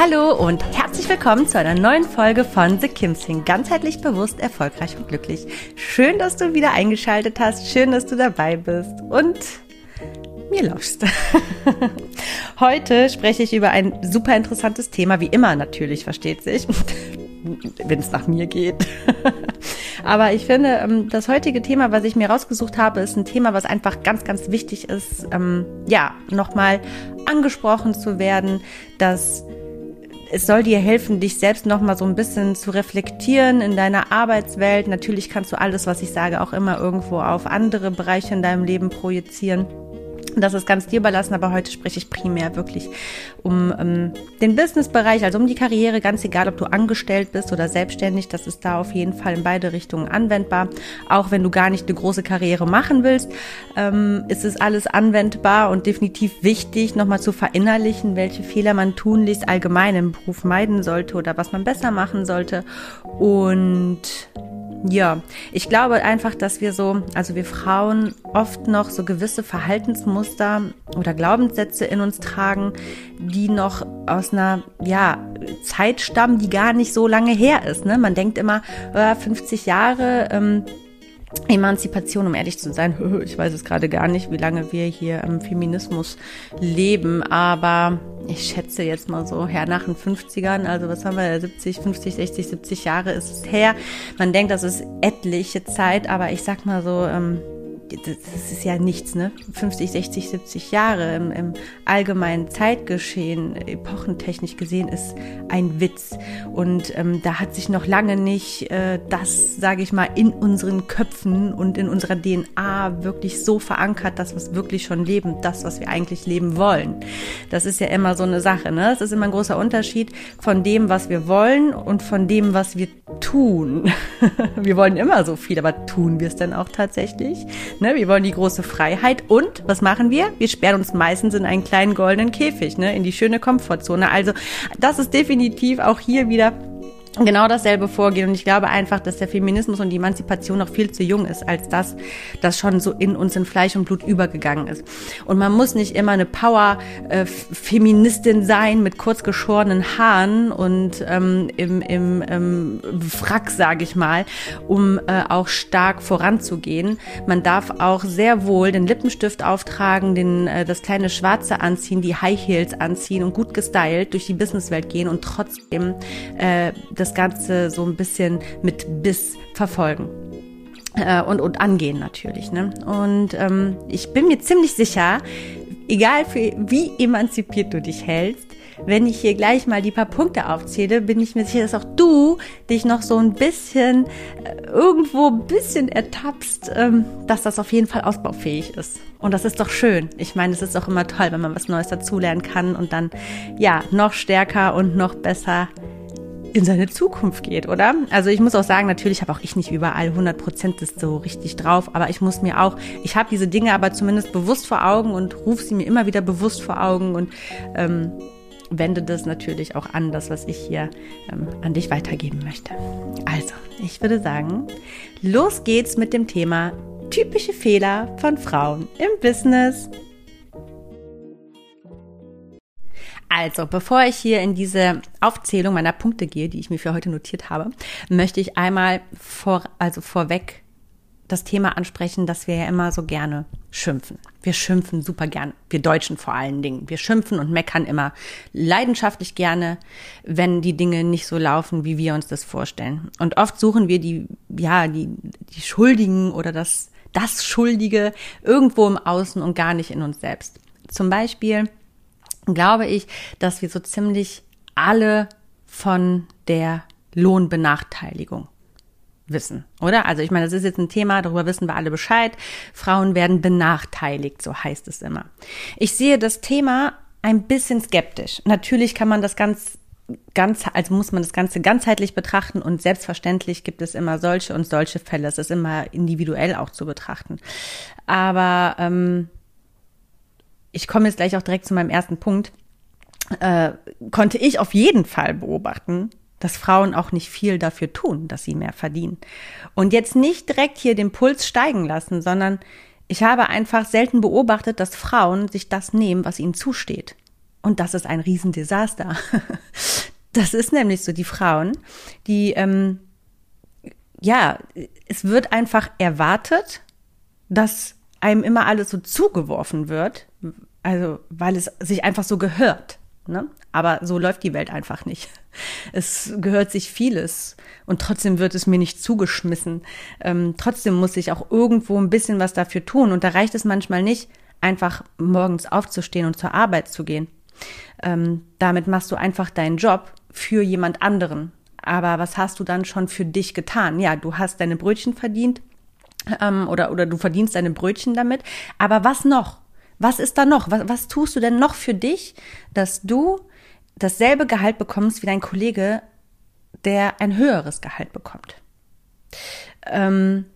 Hallo und herzlich willkommen zu einer neuen Folge von The Kim Sing. Ganzheitlich bewusst, erfolgreich und glücklich. Schön, dass du wieder eingeschaltet hast. Schön, dass du dabei bist und mir lauschst. Heute spreche ich über ein super interessantes Thema, wie immer natürlich, versteht sich. Wenn es nach mir geht. Aber ich finde, ähm, das heutige Thema, was ich mir rausgesucht habe, ist ein Thema, was einfach ganz, ganz wichtig ist, ähm, ja, nochmal angesprochen zu werden, dass es soll dir helfen, dich selbst nochmal so ein bisschen zu reflektieren in deiner Arbeitswelt. Natürlich kannst du alles, was ich sage, auch immer irgendwo auf andere Bereiche in deinem Leben projizieren. Das ist ganz dir überlassen, aber heute spreche ich primär wirklich um ähm, den Businessbereich, also um die Karriere, ganz egal, ob du angestellt bist oder selbstständig. Das ist da auf jeden Fall in beide Richtungen anwendbar. Auch wenn du gar nicht eine große Karriere machen willst, ähm, ist es alles anwendbar und definitiv wichtig, nochmal zu verinnerlichen, welche Fehler man tunlichst allgemein im Beruf meiden sollte oder was man besser machen sollte. Und ja, ich glaube einfach, dass wir so, also wir Frauen oft noch so gewisse Verhaltensmuster oder Glaubenssätze in uns tragen, die noch aus einer, ja, Zeit stammen, die gar nicht so lange her ist. Ne? Man denkt immer, äh, 50 Jahre, ähm, Emanzipation, um ehrlich zu sein, ich weiß es gerade gar nicht, wie lange wir hier im Feminismus leben, aber ich schätze jetzt mal so her nach den 50ern, also was haben wir, 70, 50, 60, 70 Jahre ist es her. Man denkt, das ist etliche Zeit, aber ich sag mal so, ähm, das ist ja nichts, ne? 50, 60, 70 Jahre im, im allgemeinen Zeitgeschehen, epochentechnisch gesehen, ist ein Witz. Und ähm, da hat sich noch lange nicht äh, das, sage ich mal, in unseren Köpfen und in unserer DNA wirklich so verankert, dass wir es wirklich schon leben, das, was wir eigentlich leben wollen. Das ist ja immer so eine Sache, ne? Es ist immer ein großer Unterschied von dem, was wir wollen und von dem, was wir tun. wir wollen immer so viel, aber tun wir es denn auch tatsächlich? Ne? Wir wollen die große Freiheit und was machen wir? Wir sperren uns meistens in einen kleinen goldenen Käfig, ne? in die schöne Komfortzone. Also das ist definitiv auch hier wieder genau dasselbe vorgehen. Und ich glaube einfach, dass der Feminismus und die Emanzipation noch viel zu jung ist, als dass das schon so in uns in Fleisch und Blut übergegangen ist. Und man muss nicht immer eine Power-Feministin sein mit kurz geschorenen Haaren und ähm, im, im ähm, Wrack, sage ich mal, um äh, auch stark voranzugehen. Man darf auch sehr wohl den Lippenstift auftragen, den, äh, das kleine Schwarze anziehen, die High Heels anziehen und gut gestylt durch die Businesswelt gehen und trotzdem äh, das das Ganze so ein bisschen mit Biss verfolgen. Äh, und, und angehen natürlich. Ne? Und ähm, ich bin mir ziemlich sicher, egal für, wie emanzipiert du dich hältst, wenn ich hier gleich mal die paar Punkte aufzähle, bin ich mir sicher, dass auch du dich noch so ein bisschen äh, irgendwo ein bisschen ertappst, ähm, dass das auf jeden Fall ausbaufähig ist. Und das ist doch schön. Ich meine, es ist auch immer toll, wenn man was Neues dazulernen kann und dann ja noch stärker und noch besser in seine Zukunft geht, oder? Also ich muss auch sagen, natürlich habe auch ich nicht überall 100 Prozent das so richtig drauf, aber ich muss mir auch, ich habe diese Dinge aber zumindest bewusst vor Augen und rufe sie mir immer wieder bewusst vor Augen und ähm, wende das natürlich auch an, das, was ich hier ähm, an dich weitergeben möchte. Also, ich würde sagen, los geht's mit dem Thema typische Fehler von Frauen im Business. Also, bevor ich hier in diese Aufzählung meiner Punkte gehe, die ich mir für heute notiert habe, möchte ich einmal vor, also vorweg das Thema ansprechen, dass wir ja immer so gerne schimpfen. Wir schimpfen super gern, wir Deutschen vor allen Dingen. Wir schimpfen und meckern immer leidenschaftlich gerne, wenn die Dinge nicht so laufen, wie wir uns das vorstellen. Und oft suchen wir die, ja, die, die Schuldigen oder das, das Schuldige irgendwo im Außen und gar nicht in uns selbst. Zum Beispiel glaube ich, dass wir so ziemlich alle von der Lohnbenachteiligung wissen, oder? Also ich meine, das ist jetzt ein Thema, darüber wissen wir alle Bescheid. Frauen werden benachteiligt, so heißt es immer. Ich sehe das Thema ein bisschen skeptisch. Natürlich kann man das ganz ganz, also muss man das Ganze ganzheitlich betrachten und selbstverständlich gibt es immer solche und solche Fälle. Es ist immer individuell auch zu betrachten. Aber ähm, ich komme jetzt gleich auch direkt zu meinem ersten Punkt. Äh, konnte ich auf jeden Fall beobachten, dass Frauen auch nicht viel dafür tun, dass sie mehr verdienen. Und jetzt nicht direkt hier den Puls steigen lassen, sondern ich habe einfach selten beobachtet, dass Frauen sich das nehmen, was ihnen zusteht. Und das ist ein Riesendesaster. Das ist nämlich so, die Frauen, die, ähm, ja, es wird einfach erwartet, dass einem immer alles so zugeworfen wird, also weil es sich einfach so gehört. Ne? Aber so läuft die Welt einfach nicht. Es gehört sich vieles und trotzdem wird es mir nicht zugeschmissen. Ähm, trotzdem muss ich auch irgendwo ein bisschen was dafür tun. Und da reicht es manchmal nicht, einfach morgens aufzustehen und zur Arbeit zu gehen. Ähm, damit machst du einfach deinen Job für jemand anderen. Aber was hast du dann schon für dich getan? Ja, du hast deine Brötchen verdient ähm, oder, oder du verdienst deine Brötchen damit. Aber was noch? Was ist da noch? Was, was tust du denn noch für dich, dass du dasselbe Gehalt bekommst wie dein Kollege, der ein höheres Gehalt bekommt? Ähm,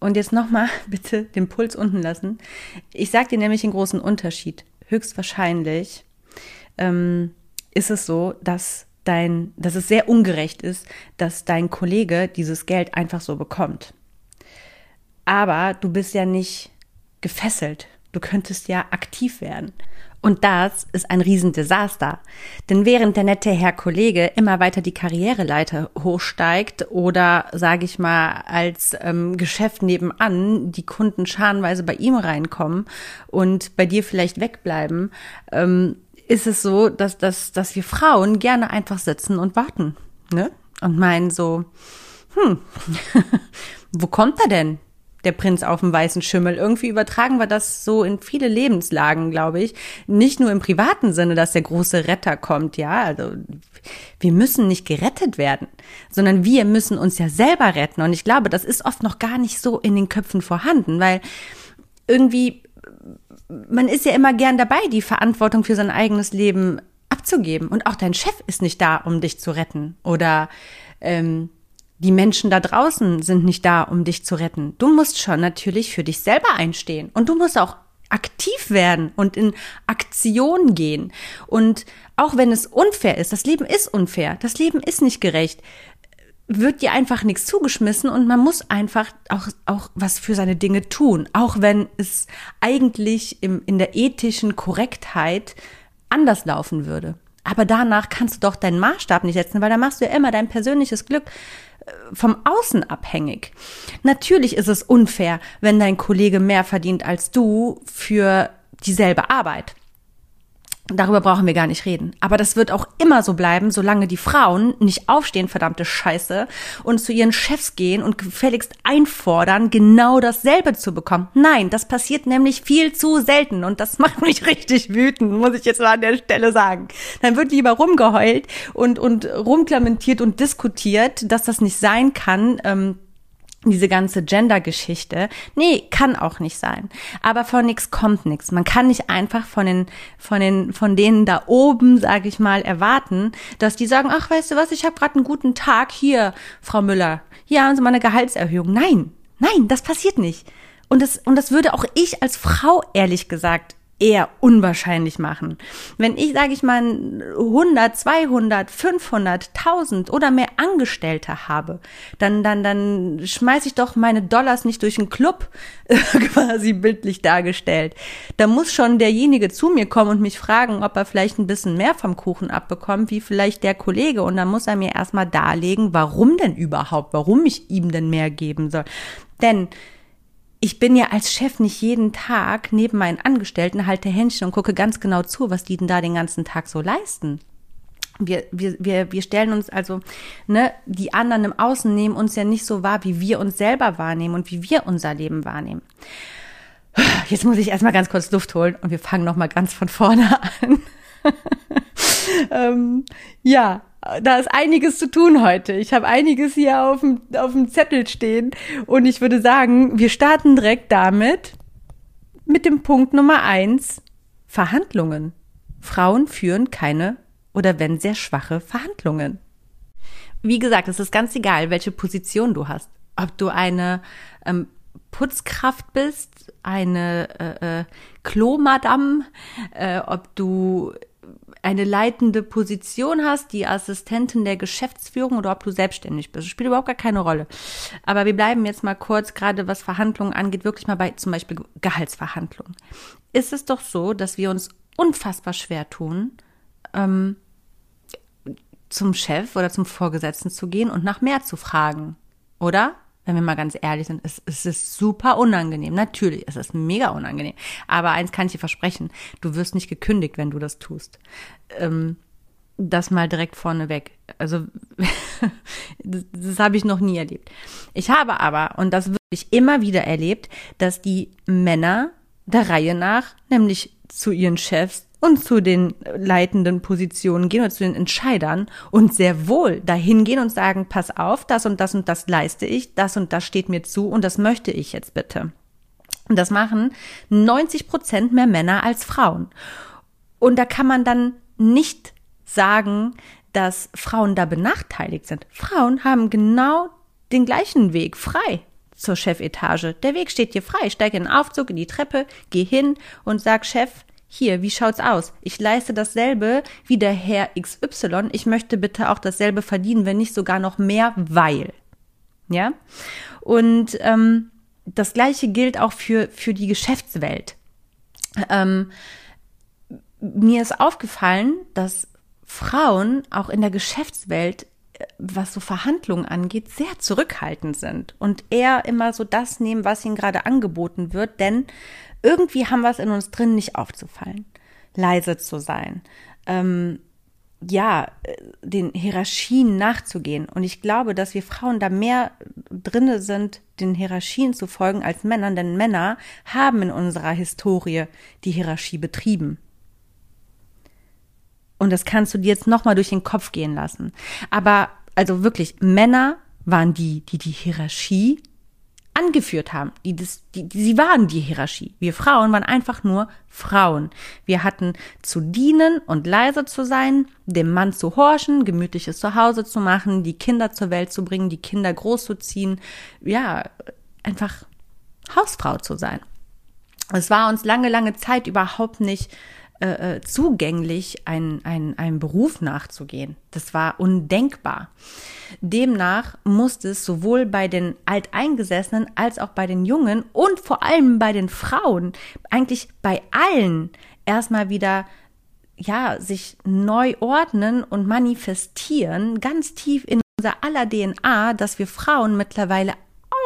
und jetzt nochmal bitte den Puls unten lassen. Ich sage dir nämlich den großen Unterschied. Höchstwahrscheinlich ähm, ist es so, dass dein, dass es sehr ungerecht ist, dass dein Kollege dieses Geld einfach so bekommt. Aber du bist ja nicht gefesselt. Du könntest ja aktiv werden. Und das ist ein Riesendesaster. Denn während der nette Herr Kollege immer weiter die Karriereleiter hochsteigt oder, sage ich mal, als ähm, Geschäft nebenan die Kunden scharenweise bei ihm reinkommen und bei dir vielleicht wegbleiben, ähm, ist es so, dass, dass, dass wir Frauen gerne einfach sitzen und warten. Ne? Und meinen so, hm, wo kommt er denn? Der Prinz auf dem weißen Schimmel. Irgendwie übertragen wir das so in viele Lebenslagen, glaube ich. Nicht nur im privaten Sinne, dass der große Retter kommt, ja. Also wir müssen nicht gerettet werden, sondern wir müssen uns ja selber retten. Und ich glaube, das ist oft noch gar nicht so in den Köpfen vorhanden, weil irgendwie man ist ja immer gern dabei, die Verantwortung für sein eigenes Leben abzugeben. Und auch dein Chef ist nicht da, um dich zu retten. Oder ähm, die Menschen da draußen sind nicht da, um dich zu retten. Du musst schon natürlich für dich selber einstehen. Und du musst auch aktiv werden und in Aktion gehen. Und auch wenn es unfair ist, das Leben ist unfair, das Leben ist nicht gerecht, wird dir einfach nichts zugeschmissen und man muss einfach auch, auch was für seine Dinge tun, auch wenn es eigentlich im, in der ethischen Korrektheit anders laufen würde. Aber danach kannst du doch deinen Maßstab nicht setzen, weil da machst du ja immer dein persönliches Glück vom Außen abhängig. Natürlich ist es unfair, wenn dein Kollege mehr verdient als du für dieselbe Arbeit. Darüber brauchen wir gar nicht reden. Aber das wird auch immer so bleiben, solange die Frauen nicht aufstehen, verdammte Scheiße, und zu ihren Chefs gehen und gefälligst einfordern, genau dasselbe zu bekommen. Nein, das passiert nämlich viel zu selten und das macht mich richtig wütend, muss ich jetzt mal an der Stelle sagen. Dann wird lieber rumgeheult und, und rumklamentiert und diskutiert, dass das nicht sein kann. Ähm, diese ganze Gender-Geschichte. Nee, kann auch nicht sein. Aber von nichts kommt nichts. Man kann nicht einfach von den, von den, von denen da oben, sage ich mal, erwarten, dass die sagen, ach, weißt du was, ich habe gerade einen guten Tag hier, Frau Müller. Hier haben Sie mal eine Gehaltserhöhung. Nein, nein, das passiert nicht. Und das, und das würde auch ich als Frau ehrlich gesagt eher unwahrscheinlich machen. Wenn ich, sage ich mal, 100, 200, 500, 1000 oder mehr Angestellte habe, dann, dann, dann schmeiße ich doch meine Dollars nicht durch den Club, quasi bildlich dargestellt. Da muss schon derjenige zu mir kommen und mich fragen, ob er vielleicht ein bisschen mehr vom Kuchen abbekommt, wie vielleicht der Kollege. Und dann muss er mir erstmal darlegen, warum denn überhaupt, warum ich ihm denn mehr geben soll. Denn ich bin ja als Chef nicht jeden Tag neben meinen Angestellten, halte Händchen und gucke ganz genau zu, was die denn da den ganzen Tag so leisten. Wir, wir, wir, wir stellen uns also, ne, die anderen im Außen nehmen uns ja nicht so wahr, wie wir uns selber wahrnehmen und wie wir unser Leben wahrnehmen. Jetzt muss ich erstmal ganz kurz Luft holen und wir fangen nochmal ganz von vorne an. ähm, ja, da ist einiges zu tun heute. Ich habe einiges hier auf dem, auf dem Zettel stehen und ich würde sagen, wir starten direkt damit mit dem Punkt Nummer eins, Verhandlungen. Frauen führen keine oder wenn sehr schwache Verhandlungen. Wie gesagt, es ist ganz egal, welche Position du hast. Ob du eine ähm, Putzkraft bist, eine äh, äh, Klomadam, äh, ob du eine leitende Position hast, die Assistentin der Geschäftsführung oder ob du selbstständig bist. Das spielt überhaupt gar keine Rolle. Aber wir bleiben jetzt mal kurz, gerade was Verhandlungen angeht, wirklich mal bei zum Beispiel Gehaltsverhandlungen. Ist es doch so, dass wir uns unfassbar schwer tun, ähm, zum Chef oder zum Vorgesetzten zu gehen und nach mehr zu fragen, oder? Wenn wir mal ganz ehrlich sind, es, es ist super unangenehm. Natürlich, es ist mega unangenehm. Aber eins kann ich dir versprechen, du wirst nicht gekündigt, wenn du das tust. Ähm, das mal direkt vorneweg. Also das, das habe ich noch nie erlebt. Ich habe aber, und das wirklich immer wieder erlebt, dass die Männer der Reihe nach, nämlich zu ihren Chefs, und zu den leitenden Positionen gehen oder zu den Entscheidern und sehr wohl dahin gehen und sagen, pass auf, das und das und das leiste ich, das und das steht mir zu und das möchte ich jetzt bitte. Und das machen 90 Prozent mehr Männer als Frauen. Und da kann man dann nicht sagen, dass Frauen da benachteiligt sind. Frauen haben genau den gleichen Weg frei zur Chefetage. Der Weg steht dir frei. Steig in den Aufzug, in die Treppe, geh hin und sag, Chef, hier, wie schaut's aus? Ich leiste dasselbe wie der Herr XY. Ich möchte bitte auch dasselbe verdienen, wenn nicht sogar noch mehr, weil. Ja? Und ähm, das gleiche gilt auch für, für die Geschäftswelt. Ähm, mir ist aufgefallen, dass Frauen auch in der Geschäftswelt äh, was so Verhandlungen angeht, sehr zurückhaltend sind und eher immer so das nehmen, was ihnen gerade angeboten wird, denn irgendwie haben wir es in uns drin, nicht aufzufallen, leise zu sein, ähm, ja, den Hierarchien nachzugehen. Und ich glaube, dass wir Frauen da mehr drinne sind, den Hierarchien zu folgen als Männern, denn Männer haben in unserer Historie die Hierarchie betrieben. Und das kannst du dir jetzt nochmal durch den Kopf gehen lassen. Aber, also wirklich, Männer waren die, die die Hierarchie angeführt haben. Die, das, die, die, sie waren die Hierarchie. Wir Frauen waren einfach nur Frauen. Wir hatten zu dienen und leise zu sein, dem Mann zu horchen, gemütliches Zuhause zu machen, die Kinder zur Welt zu bringen, die Kinder großzuziehen. Ja, einfach Hausfrau zu sein. Es war uns lange, lange Zeit überhaupt nicht äh, äh, zugänglich, einen ein Beruf nachzugehen. Das war undenkbar. Demnach musste es sowohl bei den Alteingesessenen als auch bei den Jungen und vor allem bei den Frauen, eigentlich bei allen, erstmal wieder ja, sich neu ordnen und manifestieren, ganz tief in unser aller DNA, dass wir Frauen mittlerweile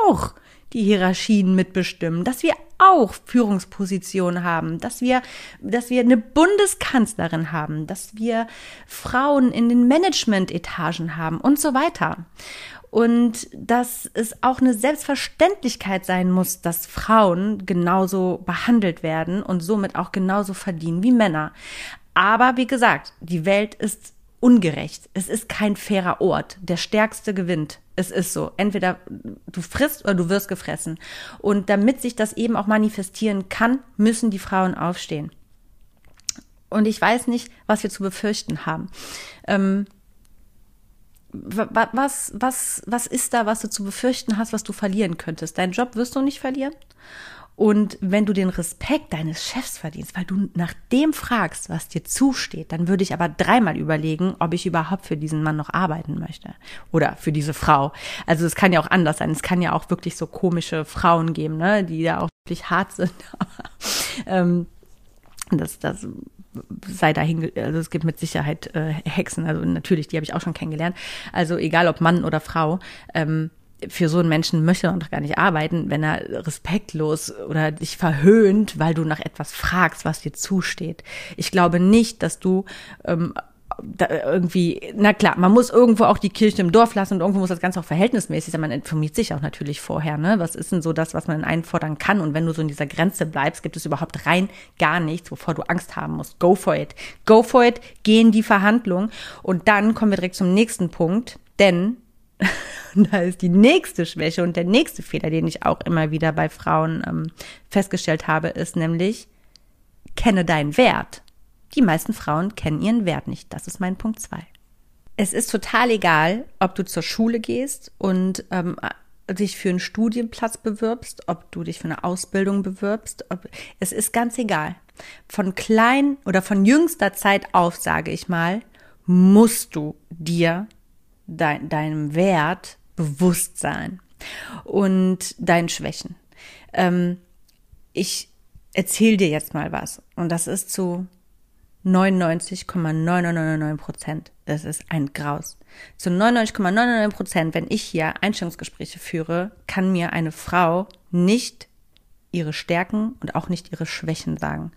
auch die Hierarchien mitbestimmen, dass wir auch Führungspositionen haben, dass wir, dass wir eine Bundeskanzlerin haben, dass wir Frauen in den Management-Etagen haben und so weiter. Und dass es auch eine Selbstverständlichkeit sein muss, dass Frauen genauso behandelt werden und somit auch genauso verdienen wie Männer. Aber wie gesagt, die Welt ist ungerecht. Es ist kein fairer Ort. Der Stärkste gewinnt. Es ist so. Entweder du frisst oder du wirst gefressen. Und damit sich das eben auch manifestieren kann, müssen die Frauen aufstehen. Und ich weiß nicht, was wir zu befürchten haben. Ähm, was, was, was ist da, was du zu befürchten hast, was du verlieren könntest? Deinen Job wirst du nicht verlieren. Und wenn du den Respekt deines Chefs verdienst, weil du nach dem fragst, was dir zusteht, dann würde ich aber dreimal überlegen, ob ich überhaupt für diesen Mann noch arbeiten möchte oder für diese Frau. Also es kann ja auch anders sein. Es kann ja auch wirklich so komische Frauen geben, ne, die da auch wirklich hart sind. ähm, das, das sei dahin, also es gibt mit Sicherheit äh, Hexen, also natürlich, die habe ich auch schon kennengelernt. Also egal ob Mann oder Frau, ähm, für so einen Menschen möchte man doch gar nicht arbeiten, wenn er respektlos oder dich verhöhnt, weil du nach etwas fragst, was dir zusteht. Ich glaube nicht, dass du ähm, da irgendwie, na klar, man muss irgendwo auch die Kirche im Dorf lassen und irgendwo muss das Ganze auch verhältnismäßig sein. Man informiert sich auch natürlich vorher, ne? Was ist denn so das, was man einfordern kann? Und wenn du so in dieser Grenze bleibst, gibt es überhaupt rein gar nichts, wovor du Angst haben musst. Go for it. Go for it. Geh in die Verhandlung. Und dann kommen wir direkt zum nächsten Punkt, denn da ist die nächste Schwäche und der nächste Fehler, den ich auch immer wieder bei Frauen ähm, festgestellt habe, ist nämlich, kenne deinen Wert. Die meisten Frauen kennen ihren Wert nicht. Das ist mein Punkt zwei. Es ist total egal, ob du zur Schule gehst und ähm, dich für einen Studienplatz bewirbst, ob du dich für eine Ausbildung bewirbst. Ob, es ist ganz egal. Von klein oder von jüngster Zeit auf, sage ich mal, musst du dir dein, deinem Wert bewusst sein und deinen Schwächen. Ähm, ich erzähle dir jetzt mal was und das ist zu 99,999 Prozent. Das ist ein Graus. Zu 99,99 Prozent, wenn ich hier Einstellungsgespräche führe, kann mir eine Frau nicht ihre Stärken und auch nicht ihre Schwächen sagen.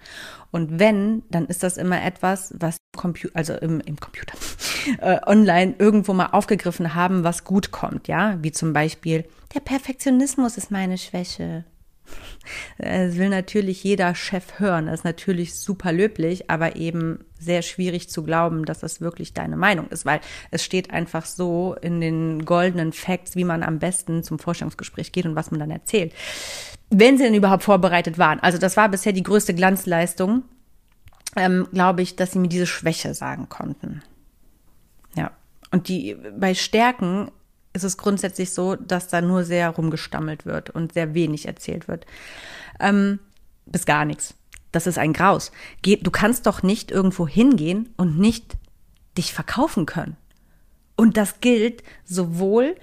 Und wenn, dann ist das immer etwas, was Computer, also im, im Computer, äh, online irgendwo mal aufgegriffen haben, was gut kommt, ja, wie zum Beispiel der Perfektionismus ist meine Schwäche. Es will natürlich jeder Chef hören. Das ist natürlich super löblich, aber eben sehr schwierig zu glauben, dass das wirklich deine Meinung ist, weil es steht einfach so in den goldenen Facts, wie man am besten zum Vorstellungsgespräch geht und was man dann erzählt wenn sie denn überhaupt vorbereitet waren. Also das war bisher die größte Glanzleistung, ähm, glaube ich, dass sie mir diese Schwäche sagen konnten. Ja. Und die bei Stärken ist es grundsätzlich so, dass da nur sehr rumgestammelt wird und sehr wenig erzählt wird. Ähm, bis gar nichts. Das ist ein Graus. du kannst doch nicht irgendwo hingehen und nicht dich verkaufen können. Und das gilt sowohl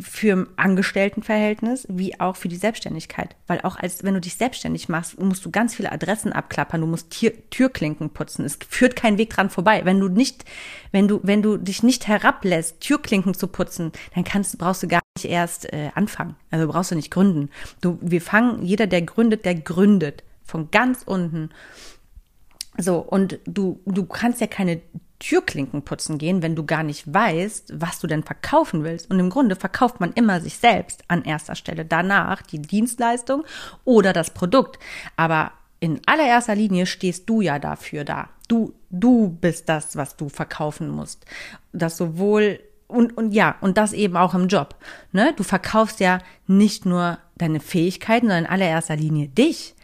für Angestelltenverhältnis wie auch für die Selbstständigkeit. Weil auch als wenn du dich selbstständig machst, musst du ganz viele Adressen abklappern, du musst Tür, Türklinken putzen. Es führt kein Weg dran vorbei. Wenn du nicht, wenn du, wenn du dich nicht herablässt, Türklinken zu putzen, dann kannst, brauchst du gar nicht erst äh, anfangen. Also brauchst du nicht gründen. Du, wir fangen, jeder, der gründet, der gründet. Von ganz unten. So, und du, du kannst ja keine Türklinken putzen gehen, wenn du gar nicht weißt, was du denn verkaufen willst. Und im Grunde verkauft man immer sich selbst an erster Stelle. Danach die Dienstleistung oder das Produkt. Aber in allererster Linie stehst du ja dafür da. Du, du bist das, was du verkaufen musst. Das sowohl und, und ja, und das eben auch im Job. Ne? Du verkaufst ja nicht nur deine Fähigkeiten, sondern in allererster Linie dich.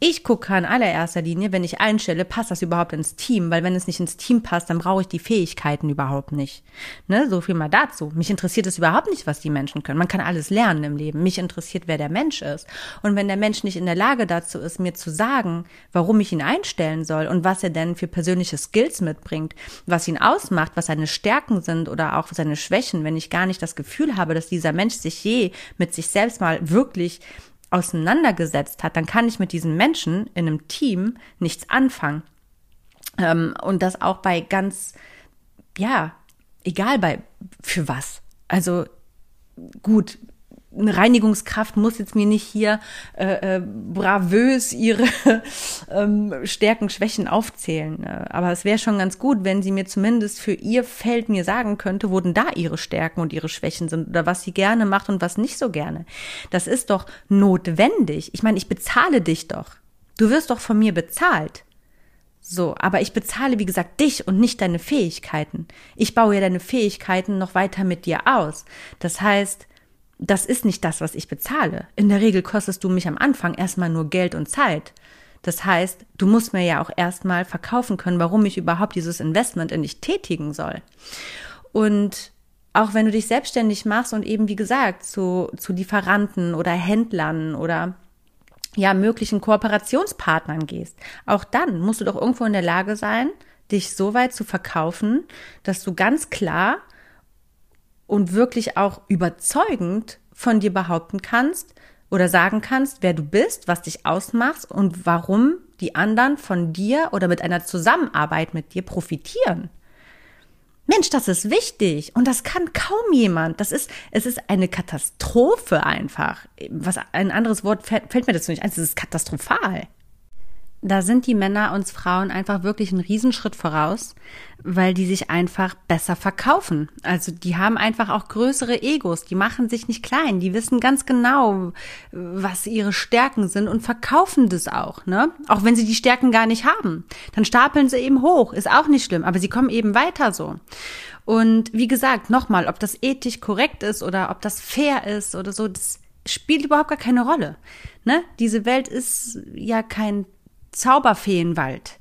Ich gucke in allererster Linie, wenn ich einstelle, passt das überhaupt ins Team, weil wenn es nicht ins Team passt, dann brauche ich die Fähigkeiten überhaupt nicht. Ne, so viel mal dazu. Mich interessiert es überhaupt nicht, was die Menschen können. Man kann alles lernen im Leben. Mich interessiert, wer der Mensch ist. Und wenn der Mensch nicht in der Lage dazu ist, mir zu sagen, warum ich ihn einstellen soll und was er denn für persönliche Skills mitbringt, was ihn ausmacht, was seine Stärken sind oder auch seine Schwächen, wenn ich gar nicht das Gefühl habe, dass dieser Mensch sich je mit sich selbst mal wirklich auseinandergesetzt hat, dann kann ich mit diesen Menschen in einem Team nichts anfangen. Ähm, und das auch bei ganz, ja, egal bei, für was. Also gut, eine Reinigungskraft muss jetzt mir nicht hier äh, äh, bravös ihre ähm, Stärken, Schwächen aufzählen. Äh, aber es wäre schon ganz gut, wenn sie mir zumindest für ihr Feld mir sagen könnte, wo denn da ihre Stärken und ihre Schwächen sind oder was sie gerne macht und was nicht so gerne. Das ist doch notwendig. Ich meine, ich bezahle dich doch. Du wirst doch von mir bezahlt. So, aber ich bezahle, wie gesagt, dich und nicht deine Fähigkeiten. Ich baue ja deine Fähigkeiten noch weiter mit dir aus. Das heißt, das ist nicht das, was ich bezahle. In der Regel kostest du mich am Anfang erstmal nur Geld und Zeit. Das heißt, du musst mir ja auch erstmal verkaufen können, warum ich überhaupt dieses Investment in dich tätigen soll. Und auch wenn du dich selbstständig machst und eben, wie gesagt, zu, zu Lieferanten oder Händlern oder ja, möglichen Kooperationspartnern gehst, auch dann musst du doch irgendwo in der Lage sein, dich so weit zu verkaufen, dass du ganz klar und wirklich auch überzeugend von dir behaupten kannst oder sagen kannst, wer du bist, was dich ausmacht und warum die anderen von dir oder mit einer Zusammenarbeit mit dir profitieren. Mensch, das ist wichtig und das kann kaum jemand. Das ist, es ist eine Katastrophe einfach. Was ein anderes Wort fällt, fällt mir dazu nicht ein. Es ist katastrophal da sind die Männer uns Frauen einfach wirklich einen Riesenschritt voraus, weil die sich einfach besser verkaufen. Also die haben einfach auch größere Egos, die machen sich nicht klein, die wissen ganz genau, was ihre Stärken sind und verkaufen das auch, ne? Auch wenn sie die Stärken gar nicht haben. Dann stapeln sie eben hoch, ist auch nicht schlimm, aber sie kommen eben weiter so. Und wie gesagt, nochmal, ob das ethisch korrekt ist oder ob das fair ist oder so, das spielt überhaupt gar keine Rolle. Ne? Diese Welt ist ja kein Zauberfeenwald.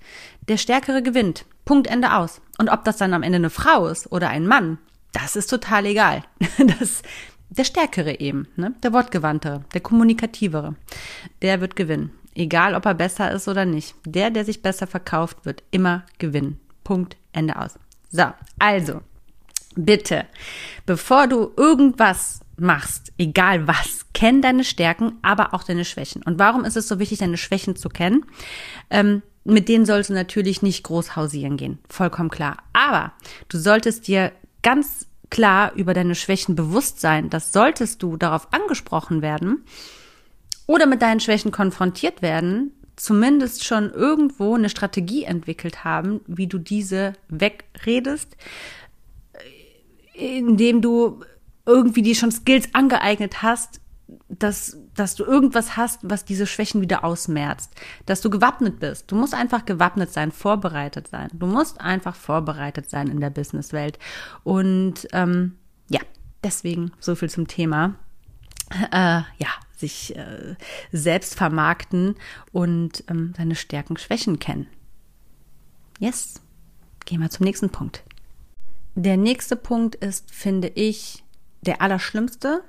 Der Stärkere gewinnt. Punkt Ende aus. Und ob das dann am Ende eine Frau ist oder ein Mann, das ist total egal. Das, der Stärkere eben, ne? der Wortgewandtere, der Kommunikativere, der wird gewinnen. Egal, ob er besser ist oder nicht. Der, der sich besser verkauft, wird immer gewinnen. Punkt, Ende aus. So, also, bitte, bevor du irgendwas machst, egal was, kenn deine Stärken, aber auch deine Schwächen. Und warum ist es so wichtig, deine Schwächen zu kennen? Ähm, mit denen sollst du natürlich nicht groß hausieren gehen, vollkommen klar. Aber du solltest dir ganz klar über deine Schwächen bewusst sein, dass solltest du darauf angesprochen werden oder mit deinen Schwächen konfrontiert werden, zumindest schon irgendwo eine Strategie entwickelt haben, wie du diese wegredest, indem du irgendwie die schon Skills angeeignet hast, dass, dass du irgendwas hast, was diese Schwächen wieder ausmerzt, dass du gewappnet bist. Du musst einfach gewappnet sein, vorbereitet sein. Du musst einfach vorbereitet sein in der Businesswelt. Und ähm, ja, deswegen so viel zum Thema. Äh, ja, sich äh, selbst vermarkten und ähm, seine Stärken, Schwächen kennen. Yes, gehen wir zum nächsten Punkt. Der nächste Punkt ist, finde ich, der allerschlimmste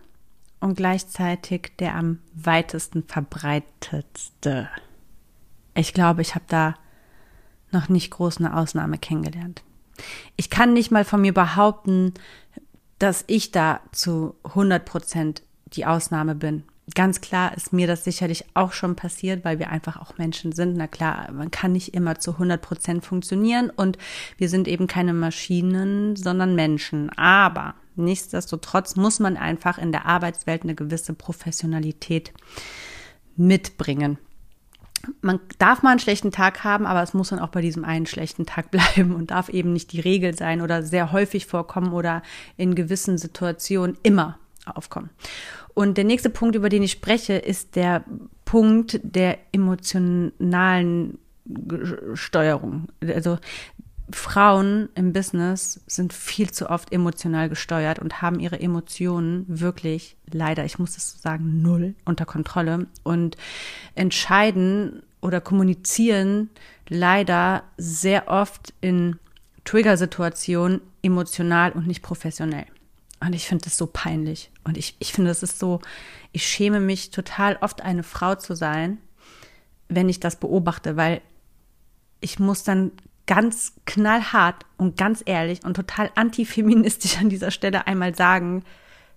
und gleichzeitig der am weitesten verbreitetste. Ich glaube, ich habe da noch nicht groß eine Ausnahme kennengelernt. Ich kann nicht mal von mir behaupten, dass ich da zu 100 Prozent die Ausnahme bin. Ganz klar ist mir das sicherlich auch schon passiert, weil wir einfach auch Menschen sind. Na klar, man kann nicht immer zu 100 Prozent funktionieren und wir sind eben keine Maschinen, sondern Menschen. Aber nichtsdestotrotz muss man einfach in der Arbeitswelt eine gewisse Professionalität mitbringen. Man darf mal einen schlechten Tag haben, aber es muss dann auch bei diesem einen schlechten Tag bleiben und darf eben nicht die Regel sein oder sehr häufig vorkommen oder in gewissen Situationen immer aufkommen. Und der nächste Punkt, über den ich spreche, ist der Punkt der emotionalen Steuerung. Also Frauen im Business sind viel zu oft emotional gesteuert und haben ihre Emotionen wirklich leider, ich muss das so sagen, null unter Kontrolle und entscheiden oder kommunizieren leider sehr oft in Trigger-Situationen emotional und nicht professionell. Und ich finde das so peinlich. Und ich, ich finde, es ist so, ich schäme mich total oft eine Frau zu sein, wenn ich das beobachte, weil ich muss dann ganz knallhart und ganz ehrlich und total antifeministisch an dieser Stelle einmal sagen,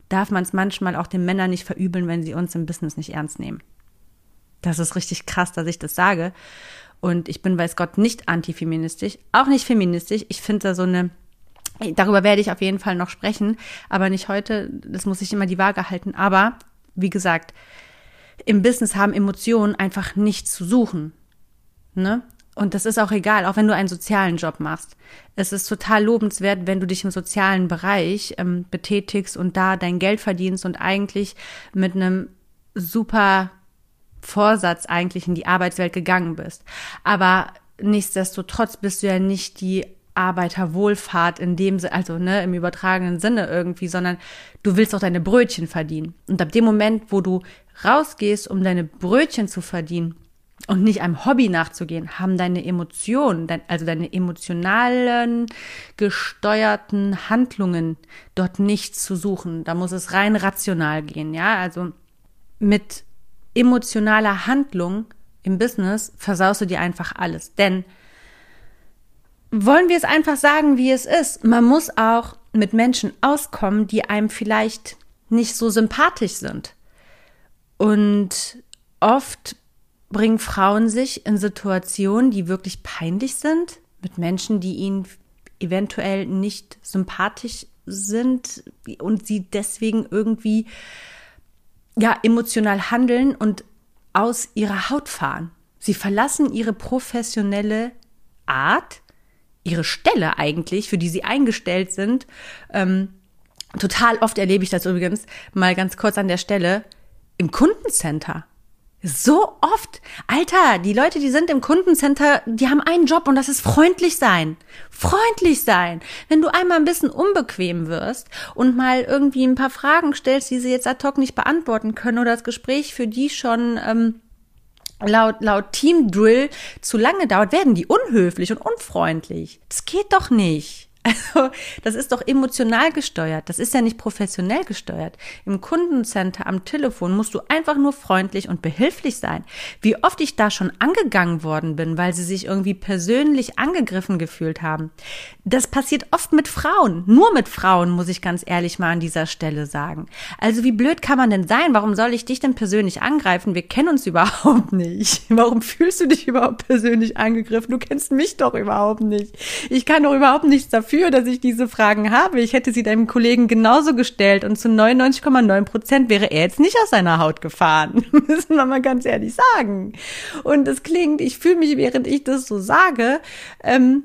darf man es manchmal auch den Männern nicht verübeln, wenn sie uns im Business nicht ernst nehmen. Das ist richtig krass, dass ich das sage. Und ich bin, weiß Gott, nicht antifeministisch, auch nicht feministisch. Ich finde da so eine Darüber werde ich auf jeden Fall noch sprechen, aber nicht heute. Das muss ich immer die Waage halten. Aber wie gesagt, im Business haben Emotionen einfach nichts zu suchen. Ne? Und das ist auch egal, auch wenn du einen sozialen Job machst. Es ist total lobenswert, wenn du dich im sozialen Bereich ähm, betätigst und da dein Geld verdienst und eigentlich mit einem super Vorsatz eigentlich in die Arbeitswelt gegangen bist. Aber nichtsdestotrotz bist du ja nicht die Arbeiterwohlfahrt in dem also ne, im übertragenen Sinne irgendwie, sondern du willst auch deine Brötchen verdienen. Und ab dem Moment, wo du rausgehst, um deine Brötchen zu verdienen und nicht einem Hobby nachzugehen, haben deine Emotionen, dein, also deine emotionalen gesteuerten Handlungen dort nichts zu suchen. Da muss es rein rational gehen, ja, also mit emotionaler Handlung im Business versaust du dir einfach alles. Denn wollen wir es einfach sagen, wie es ist. Man muss auch mit Menschen auskommen, die einem vielleicht nicht so sympathisch sind. Und oft bringen Frauen sich in Situationen, die wirklich peinlich sind, mit Menschen, die ihnen eventuell nicht sympathisch sind und sie deswegen irgendwie ja emotional handeln und aus ihrer Haut fahren. Sie verlassen ihre professionelle Art, ihre Stelle eigentlich, für die sie eingestellt sind. Ähm, total oft erlebe ich das übrigens, mal ganz kurz an der Stelle, im Kundencenter. So oft. Alter, die Leute, die sind im Kundencenter, die haben einen Job und das ist freundlich sein. Freundlich sein. Wenn du einmal ein bisschen unbequem wirst und mal irgendwie ein paar Fragen stellst, die sie jetzt ad hoc nicht beantworten können oder das Gespräch für die schon ähm, laut, laut Team Drill zu lange dauert, werden die unhöflich und unfreundlich. Das geht doch nicht. Also, das ist doch emotional gesteuert. Das ist ja nicht professionell gesteuert. Im Kundencenter am Telefon musst du einfach nur freundlich und behilflich sein. Wie oft ich da schon angegangen worden bin, weil sie sich irgendwie persönlich angegriffen gefühlt haben. Das passiert oft mit Frauen. Nur mit Frauen, muss ich ganz ehrlich mal an dieser Stelle sagen. Also, wie blöd kann man denn sein? Warum soll ich dich denn persönlich angreifen? Wir kennen uns überhaupt nicht. Warum fühlst du dich überhaupt persönlich angegriffen? Du kennst mich doch überhaupt nicht. Ich kann doch überhaupt nichts dafür dafür, dass ich diese Fragen habe. Ich hätte sie deinem Kollegen genauso gestellt und zu 99,9 Prozent wäre er jetzt nicht aus seiner Haut gefahren. Müssen wir mal ganz ehrlich sagen. Und es klingt, ich fühle mich, während ich das so sage, ähm,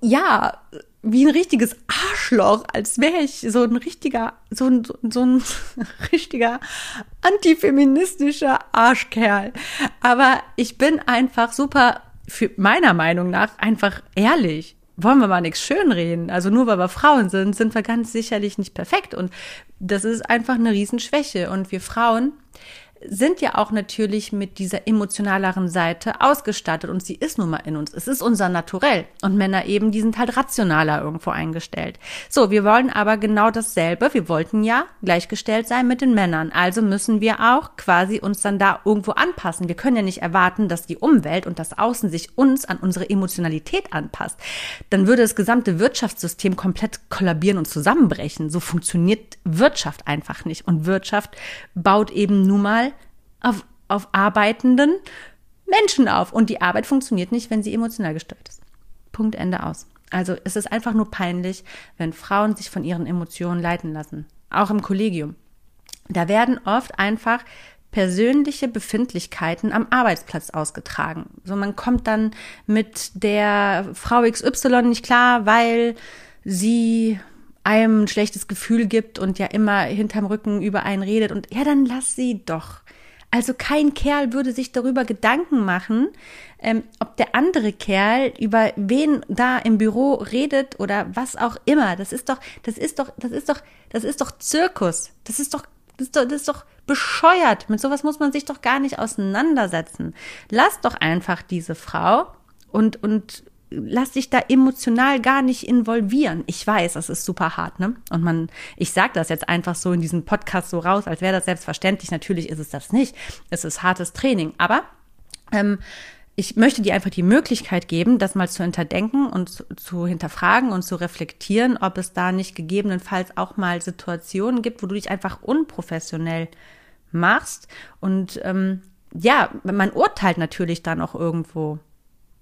ja, wie ein richtiges Arschloch, als wäre ich so ein richtiger, so ein, so ein richtiger antifeministischer Arschkerl. Aber ich bin einfach super, für meiner Meinung nach, einfach ehrlich wollen wir mal nichts schönreden. Also nur weil wir Frauen sind, sind wir ganz sicherlich nicht perfekt. Und das ist einfach eine Riesenschwäche. Und wir Frauen sind ja auch natürlich mit dieser emotionaleren Seite ausgestattet und sie ist nun mal in uns. Es ist unser Naturell und Männer eben, die sind halt rationaler irgendwo eingestellt. So, wir wollen aber genau dasselbe. Wir wollten ja gleichgestellt sein mit den Männern. Also müssen wir auch quasi uns dann da irgendwo anpassen. Wir können ja nicht erwarten, dass die Umwelt und das Außen sich uns an unsere Emotionalität anpasst. Dann würde das gesamte Wirtschaftssystem komplett kollabieren und zusammenbrechen. So funktioniert Wirtschaft einfach nicht. Und Wirtschaft baut eben nun mal auf, auf arbeitenden Menschen auf. Und die Arbeit funktioniert nicht, wenn sie emotional gesteuert ist. Punkt Ende aus. Also es ist einfach nur peinlich, wenn Frauen sich von ihren Emotionen leiten lassen. Auch im Kollegium. Da werden oft einfach persönliche Befindlichkeiten am Arbeitsplatz ausgetragen. So man kommt dann mit der Frau XY nicht klar, weil sie einem ein schlechtes Gefühl gibt und ja immer hinterm Rücken über einen redet und ja, dann lass sie doch. Also kein Kerl würde sich darüber Gedanken machen, ähm, ob der andere Kerl über wen da im Büro redet oder was auch immer. Das ist doch, das ist doch, das ist doch, das ist doch Zirkus. Das ist doch, das ist doch, das ist doch bescheuert. Mit sowas muss man sich doch gar nicht auseinandersetzen. Lass doch einfach diese Frau und, und lass dich da emotional gar nicht involvieren. Ich weiß, das ist super hart, ne? Und man, ich sage das jetzt einfach so in diesem Podcast so raus, als wäre das selbstverständlich. Natürlich ist es das nicht. Es ist hartes Training. Aber ähm, ich möchte dir einfach die Möglichkeit geben, das mal zu hinterdenken und zu, zu, hinterfragen und zu reflektieren, ob es da nicht gegebenenfalls auch mal Situationen gibt, wo du dich einfach unprofessionell machst. Und ähm, ja, man urteilt natürlich dann auch irgendwo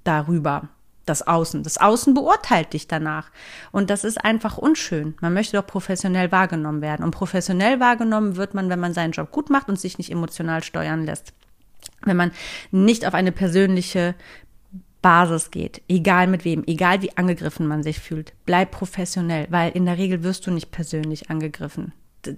darüber das Außen. Das Außen beurteilt dich danach. Und das ist einfach unschön. Man möchte doch professionell wahrgenommen werden. Und professionell wahrgenommen wird man, wenn man seinen Job gut macht und sich nicht emotional steuern lässt. Wenn man nicht auf eine persönliche Basis geht, egal mit wem, egal wie angegriffen man sich fühlt, bleib professionell, weil in der Regel wirst du nicht persönlich angegriffen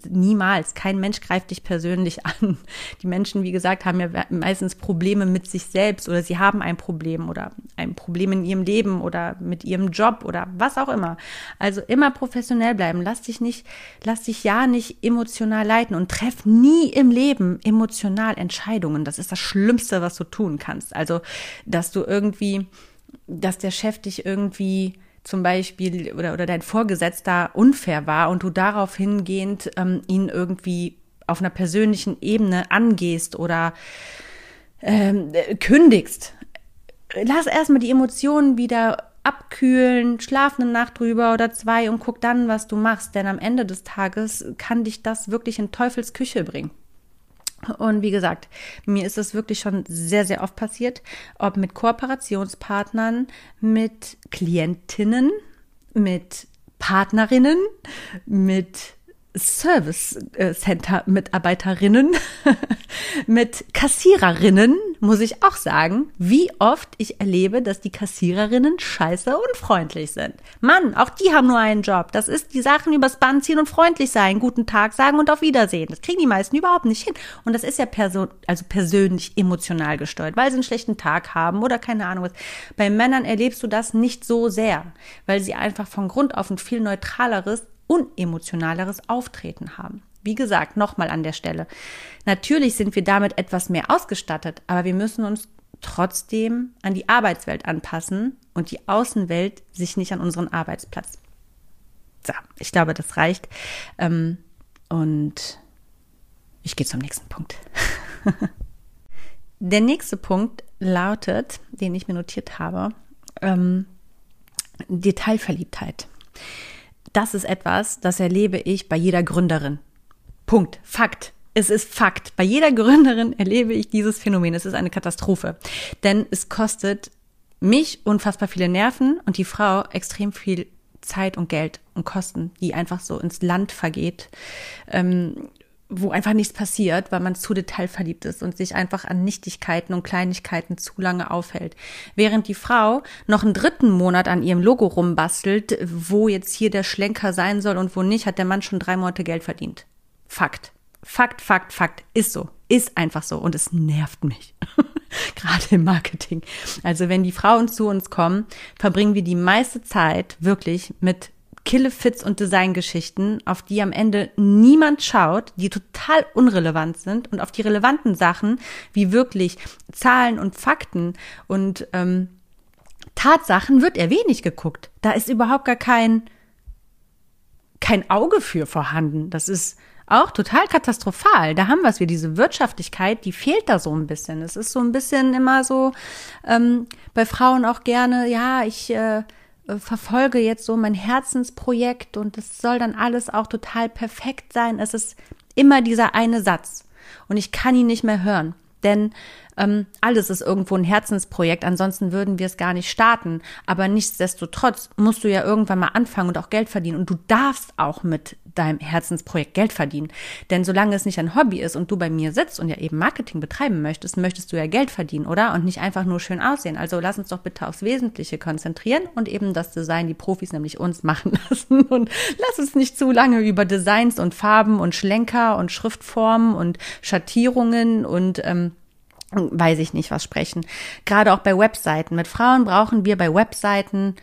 niemals. Kein Mensch greift dich persönlich an. Die Menschen, wie gesagt, haben ja meistens Probleme mit sich selbst oder sie haben ein Problem oder ein Problem in ihrem Leben oder mit ihrem Job oder was auch immer. Also immer professionell bleiben. Lass dich nicht, lass dich ja nicht emotional leiten und treff nie im Leben emotional Entscheidungen. Das ist das Schlimmste, was du tun kannst. Also, dass du irgendwie, dass der Chef dich irgendwie zum Beispiel oder, oder dein Vorgesetzter unfair war und du darauf hingehend ähm, ihn irgendwie auf einer persönlichen Ebene angehst oder ähm, kündigst. Lass erstmal die Emotionen wieder abkühlen, schlaf eine Nacht drüber oder zwei und guck dann, was du machst. Denn am Ende des Tages kann dich das wirklich in Teufels Küche bringen. Und wie gesagt, mir ist das wirklich schon sehr, sehr oft passiert, ob mit Kooperationspartnern, mit Klientinnen, mit Partnerinnen, mit Service Center Mitarbeiterinnen, mit Kassiererinnen, muss ich auch sagen, wie oft ich erlebe, dass die Kassiererinnen scheiße und freundlich sind. Mann, auch die haben nur einen Job. Das ist die Sachen übers Band ziehen und freundlich sein, guten Tag sagen und auf Wiedersehen. Das kriegen die meisten überhaupt nicht hin. Und das ist ja person also persönlich emotional gesteuert, weil sie einen schlechten Tag haben oder keine Ahnung was. Bei Männern erlebst du das nicht so sehr, weil sie einfach von Grund auf ein viel neutraleres unemotionaleres Auftreten haben. Wie gesagt, nochmal an der Stelle. Natürlich sind wir damit etwas mehr ausgestattet, aber wir müssen uns trotzdem an die Arbeitswelt anpassen und die Außenwelt sich nicht an unseren Arbeitsplatz. So, ich glaube, das reicht. Ähm, und ich gehe zum nächsten Punkt. der nächste Punkt lautet, den ich mir notiert habe, ähm, Detailverliebtheit das ist etwas, das erlebe ich bei jeder Gründerin. Punkt. Fakt. Es ist Fakt. Bei jeder Gründerin erlebe ich dieses Phänomen. Es ist eine Katastrophe. Denn es kostet mich unfassbar viele Nerven und die Frau extrem viel Zeit und Geld und Kosten, die einfach so ins Land vergeht. Ähm, wo einfach nichts passiert, weil man zu detailverliebt ist und sich einfach an Nichtigkeiten und Kleinigkeiten zu lange aufhält. Während die Frau noch einen dritten Monat an ihrem Logo rumbastelt, wo jetzt hier der Schlenker sein soll und wo nicht, hat der Mann schon drei Monate Geld verdient. Fakt. Fakt, Fakt, Fakt. Ist so. Ist einfach so. Und es nervt mich. Gerade im Marketing. Also wenn die Frauen zu uns kommen, verbringen wir die meiste Zeit wirklich mit Killefits und Designgeschichten, auf die am Ende niemand schaut, die total unrelevant sind und auf die relevanten Sachen, wie wirklich Zahlen und Fakten und ähm, Tatsachen, wird eher wenig geguckt. Da ist überhaupt gar kein, kein Auge für vorhanden. Das ist auch total katastrophal. Da haben wir es wieder, diese Wirtschaftlichkeit, die fehlt da so ein bisschen. Es ist so ein bisschen immer so ähm, bei Frauen auch gerne, ja, ich äh, verfolge jetzt so mein Herzensprojekt und es soll dann alles auch total perfekt sein. Es ist immer dieser eine Satz und ich kann ihn nicht mehr hören. Denn ähm, alles ist irgendwo ein Herzensprojekt, ansonsten würden wir es gar nicht starten. Aber nichtsdestotrotz musst du ja irgendwann mal anfangen und auch Geld verdienen. Und du darfst auch mit deinem Herzensprojekt Geld verdienen. Denn solange es nicht ein Hobby ist und du bei mir sitzt und ja eben Marketing betreiben möchtest, möchtest du ja Geld verdienen, oder? Und nicht einfach nur schön aussehen. Also lass uns doch bitte aufs Wesentliche konzentrieren und eben das Design, die Profis nämlich uns machen lassen. Und lass uns nicht zu lange über Designs und Farben und Schlenker und Schriftformen und Schattierungen und ähm, weiß ich nicht was sprechen. Gerade auch bei Webseiten. Mit Frauen brauchen wir bei Webseiten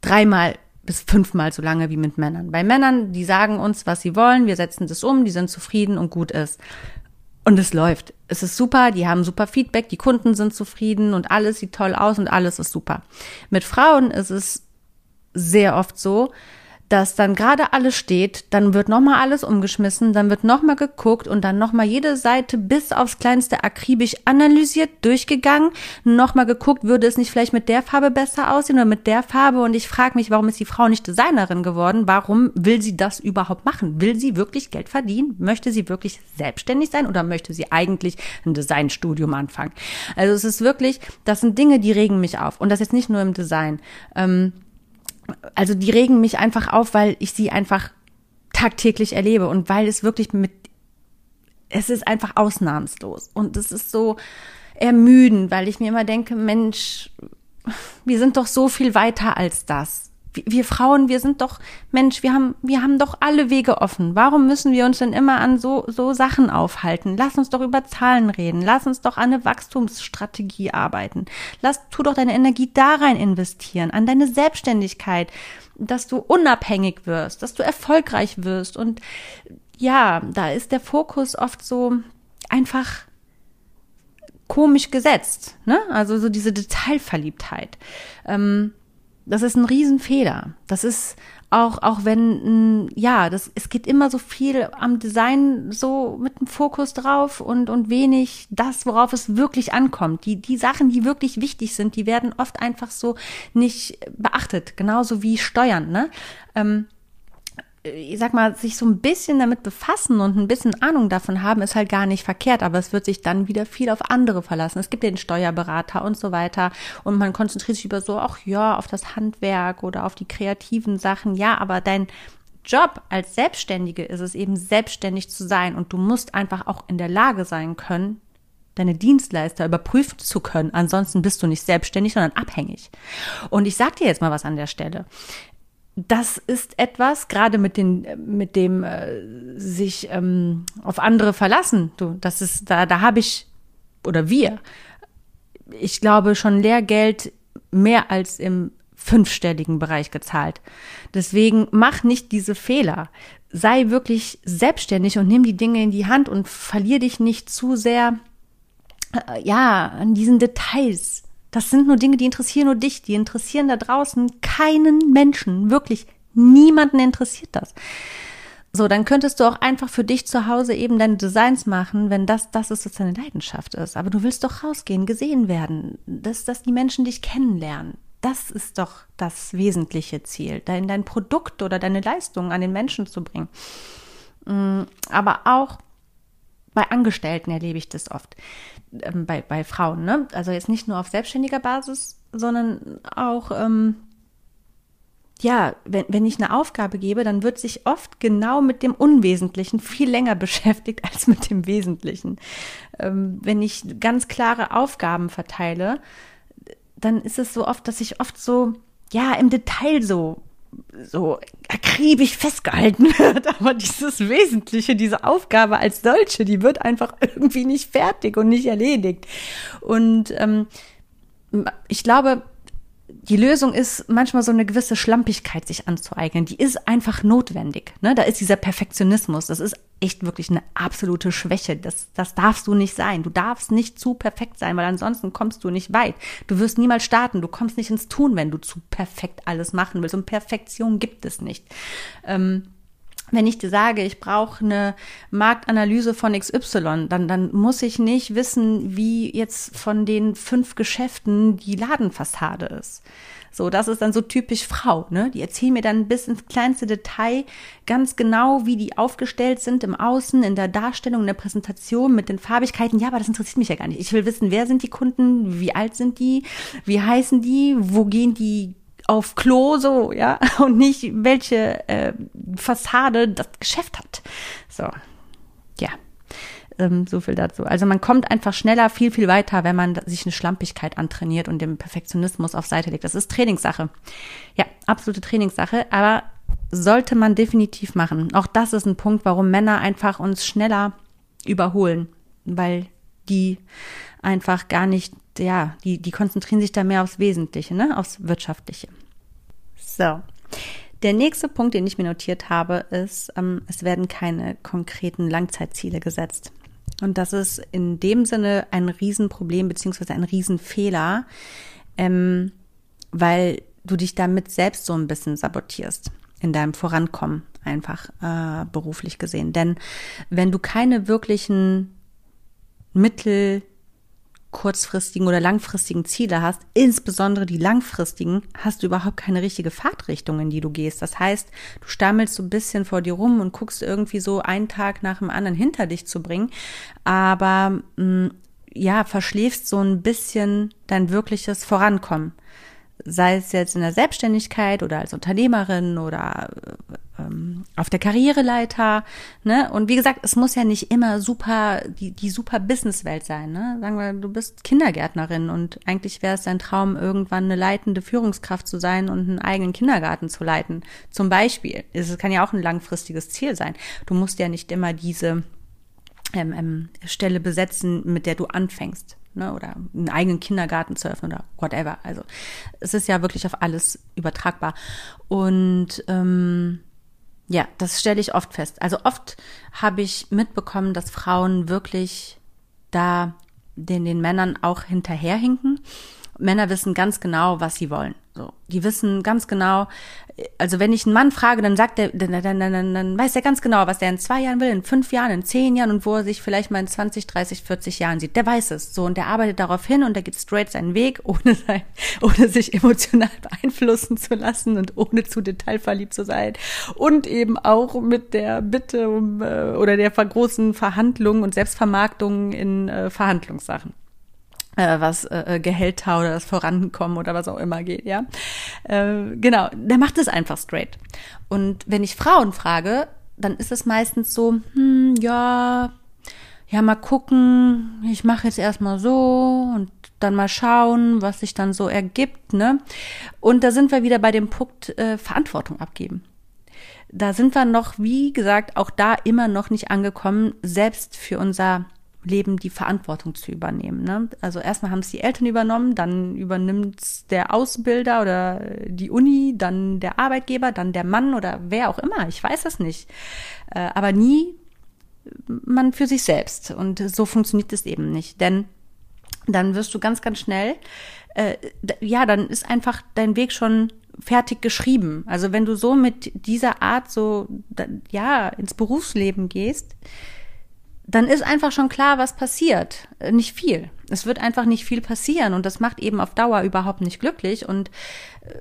dreimal bis fünfmal so lange wie mit Männern. Bei Männern, die sagen uns, was sie wollen, wir setzen das um, die sind zufrieden und gut ist. Und es läuft. Es ist super, die haben super Feedback, die Kunden sind zufrieden und alles sieht toll aus und alles ist super. Mit Frauen ist es sehr oft so, dass dann gerade alles steht, dann wird nochmal alles umgeschmissen, dann wird nochmal geguckt und dann nochmal jede Seite bis aufs kleinste akribisch analysiert, durchgegangen, nochmal geguckt, würde es nicht vielleicht mit der Farbe besser aussehen oder mit der Farbe und ich frage mich, warum ist die Frau nicht Designerin geworden? Warum will sie das überhaupt machen? Will sie wirklich Geld verdienen? Möchte sie wirklich selbstständig sein oder möchte sie eigentlich ein Designstudium anfangen? Also es ist wirklich, das sind Dinge, die regen mich auf und das jetzt nicht nur im Design. Ähm, also die regen mich einfach auf, weil ich sie einfach tagtäglich erlebe und weil es wirklich mit, es ist einfach ausnahmslos und es ist so ermüdend, weil ich mir immer denke, Mensch, wir sind doch so viel weiter als das wir Frauen, wir sind doch Mensch, wir haben, wir haben doch alle Wege offen. Warum müssen wir uns denn immer an so, so Sachen aufhalten? Lass uns doch über Zahlen reden. Lass uns doch an eine Wachstumsstrategie arbeiten. Lass, tu doch deine Energie da rein investieren, an deine Selbstständigkeit, dass du unabhängig wirst, dass du erfolgreich wirst. Und ja, da ist der Fokus oft so einfach komisch gesetzt, ne? Also so diese Detailverliebtheit. Ähm, das ist ein Riesenfehler. Das ist auch, auch wenn, ja, das, es geht immer so viel am Design so mit dem Fokus drauf und, und wenig das, worauf es wirklich ankommt. Die, die Sachen, die wirklich wichtig sind, die werden oft einfach so nicht beachtet. Genauso wie Steuern, ne? Ähm, ich sag mal, sich so ein bisschen damit befassen und ein bisschen Ahnung davon haben, ist halt gar nicht verkehrt, aber es wird sich dann wieder viel auf andere verlassen. Es gibt den Steuerberater und so weiter und man konzentriert sich über so, ach ja, auf das Handwerk oder auf die kreativen Sachen. Ja, aber dein Job als Selbstständige ist es eben selbstständig zu sein und du musst einfach auch in der Lage sein können, deine Dienstleister überprüfen zu können. Ansonsten bist du nicht selbstständig, sondern abhängig. Und ich sag dir jetzt mal was an der Stelle das ist etwas, gerade mit den, mit dem äh, sich ähm, auf andere verlassen. Du, das ist, da, da habe ich oder wir, ich glaube schon Lehrgeld mehr als im fünfstelligen Bereich gezahlt. Deswegen mach nicht diese Fehler. Sei wirklich selbstständig und nimm die Dinge in die Hand und verlier dich nicht zu sehr, äh, ja, an diesen Details. Das sind nur Dinge, die interessieren nur dich, die interessieren da draußen keinen Menschen, wirklich niemanden interessiert das. So, dann könntest du auch einfach für dich zu Hause eben deine Designs machen, wenn das, das ist, was deine Leidenschaft ist. Aber du willst doch rausgehen, gesehen werden, dass, dass die Menschen dich kennenlernen. Das ist doch das wesentliche Ziel, dein, dein Produkt oder deine Leistung an den Menschen zu bringen. Mm, aber auch bei Angestellten erlebe ich das oft ähm, bei, bei Frauen, ne? Also jetzt nicht nur auf selbstständiger Basis, sondern auch, ähm, ja, wenn, wenn ich eine Aufgabe gebe, dann wird sich oft genau mit dem Unwesentlichen viel länger beschäftigt als mit dem Wesentlichen. Ähm, wenn ich ganz klare Aufgaben verteile, dann ist es so oft, dass ich oft so, ja, im Detail so so akribisch festgehalten wird, aber dieses Wesentliche, diese Aufgabe als solche, die wird einfach irgendwie nicht fertig und nicht erledigt. Und ähm, ich glaube, die Lösung ist manchmal so eine gewisse Schlampigkeit sich anzueignen. Die ist einfach notwendig. Ne? Da ist dieser Perfektionismus. Das ist echt wirklich eine absolute Schwäche. Das, das darfst du nicht sein. Du darfst nicht zu perfekt sein, weil ansonsten kommst du nicht weit. Du wirst niemals starten. Du kommst nicht ins Tun, wenn du zu perfekt alles machen willst. Und Perfektion gibt es nicht. Ähm, wenn ich dir sage, ich brauche eine Marktanalyse von XY, dann, dann muss ich nicht wissen, wie jetzt von den fünf Geschäften die Ladenfassade ist. So, das ist dann so typisch Frau, ne? Die erzählen mir dann bis ins kleinste Detail ganz genau, wie die aufgestellt sind im Außen, in der Darstellung, in der Präsentation mit den Farbigkeiten. Ja, aber das interessiert mich ja gar nicht. Ich will wissen, wer sind die Kunden, wie alt sind die, wie heißen die, wo gehen die auf Klo so, ja, und nicht welche äh, Fassade das Geschäft hat. So, ja, ähm, so viel dazu. Also man kommt einfach schneller, viel, viel weiter, wenn man sich eine Schlampigkeit antrainiert und den Perfektionismus auf Seite legt. Das ist Trainingssache. Ja, absolute Trainingssache, aber sollte man definitiv machen. Auch das ist ein Punkt, warum Männer einfach uns schneller überholen, weil die einfach gar nicht, ja, die, die konzentrieren sich da mehr aufs Wesentliche, ne, aufs Wirtschaftliche. So. Der nächste Punkt, den ich mir notiert habe, ist, ähm, es werden keine konkreten Langzeitziele gesetzt. Und das ist in dem Sinne ein Riesenproblem beziehungsweise ein Riesenfehler, ähm, weil du dich damit selbst so ein bisschen sabotierst in deinem Vorankommen einfach äh, beruflich gesehen. Denn wenn du keine wirklichen Mittel, kurzfristigen oder langfristigen Ziele hast, insbesondere die langfristigen, hast du überhaupt keine richtige Fahrtrichtung, in die du gehst. Das heißt, du stammelst so ein bisschen vor dir rum und guckst irgendwie so einen Tag nach dem anderen hinter dich zu bringen, aber mh, mm, ja, verschläfst so ein bisschen dein wirkliches Vorankommen sei es jetzt in der Selbstständigkeit oder als Unternehmerin oder ähm, auf der Karriereleiter. Ne? Und wie gesagt, es muss ja nicht immer super, die, die super Businesswelt sein. Ne? Sagen wir, du bist Kindergärtnerin und eigentlich wäre es dein Traum, irgendwann eine leitende Führungskraft zu sein und einen eigenen Kindergarten zu leiten. Zum Beispiel. Es kann ja auch ein langfristiges Ziel sein. Du musst ja nicht immer diese ähm, ähm, Stelle besetzen, mit der du anfängst ne, oder einen eigenen Kindergarten zu öffnen oder whatever. Also es ist ja wirklich auf alles übertragbar. Und ähm, ja, das stelle ich oft fest. Also oft habe ich mitbekommen, dass Frauen wirklich da den, den Männern auch hinterherhinken. Männer wissen ganz genau, was sie wollen. So, die wissen ganz genau, also wenn ich einen Mann frage, dann sagt er, dann, dann, dann, dann, dann weiß er ganz genau, was er in zwei Jahren will, in fünf Jahren, in zehn Jahren und wo er sich vielleicht mal in 20, 30, 40 Jahren sieht. Der weiß es. So, und der arbeitet darauf hin und der geht straight seinen Weg, ohne, sein, ohne sich emotional beeinflussen zu lassen und ohne zu detailverliebt zu sein. Und eben auch mit der Bitte um, äh, oder der großen Verhandlung und Selbstvermarktung in äh, Verhandlungssachen was äh, Gehälter oder das Vorankommen oder was auch immer geht, ja. Äh, genau, der macht es einfach straight. Und wenn ich Frauen frage, dann ist es meistens so, hm, ja, ja, mal gucken, ich mache jetzt erstmal so und dann mal schauen, was sich dann so ergibt, ne? Und da sind wir wieder bei dem Punkt äh, Verantwortung abgeben. Da sind wir noch, wie gesagt, auch da immer noch nicht angekommen, selbst für unser Leben die Verantwortung zu übernehmen. Ne? Also erstmal haben es die Eltern übernommen, dann übernimmt der Ausbilder oder die Uni, dann der Arbeitgeber, dann der Mann oder wer auch immer. Ich weiß es nicht. Äh, aber nie man für sich selbst. Und so funktioniert es eben nicht. Denn dann wirst du ganz, ganz schnell, äh, ja, dann ist einfach dein Weg schon fertig geschrieben. Also wenn du so mit dieser Art so, ja, ins Berufsleben gehst, dann ist einfach schon klar, was passiert. Äh, nicht viel. Es wird einfach nicht viel passieren und das macht eben auf Dauer überhaupt nicht glücklich. Und äh,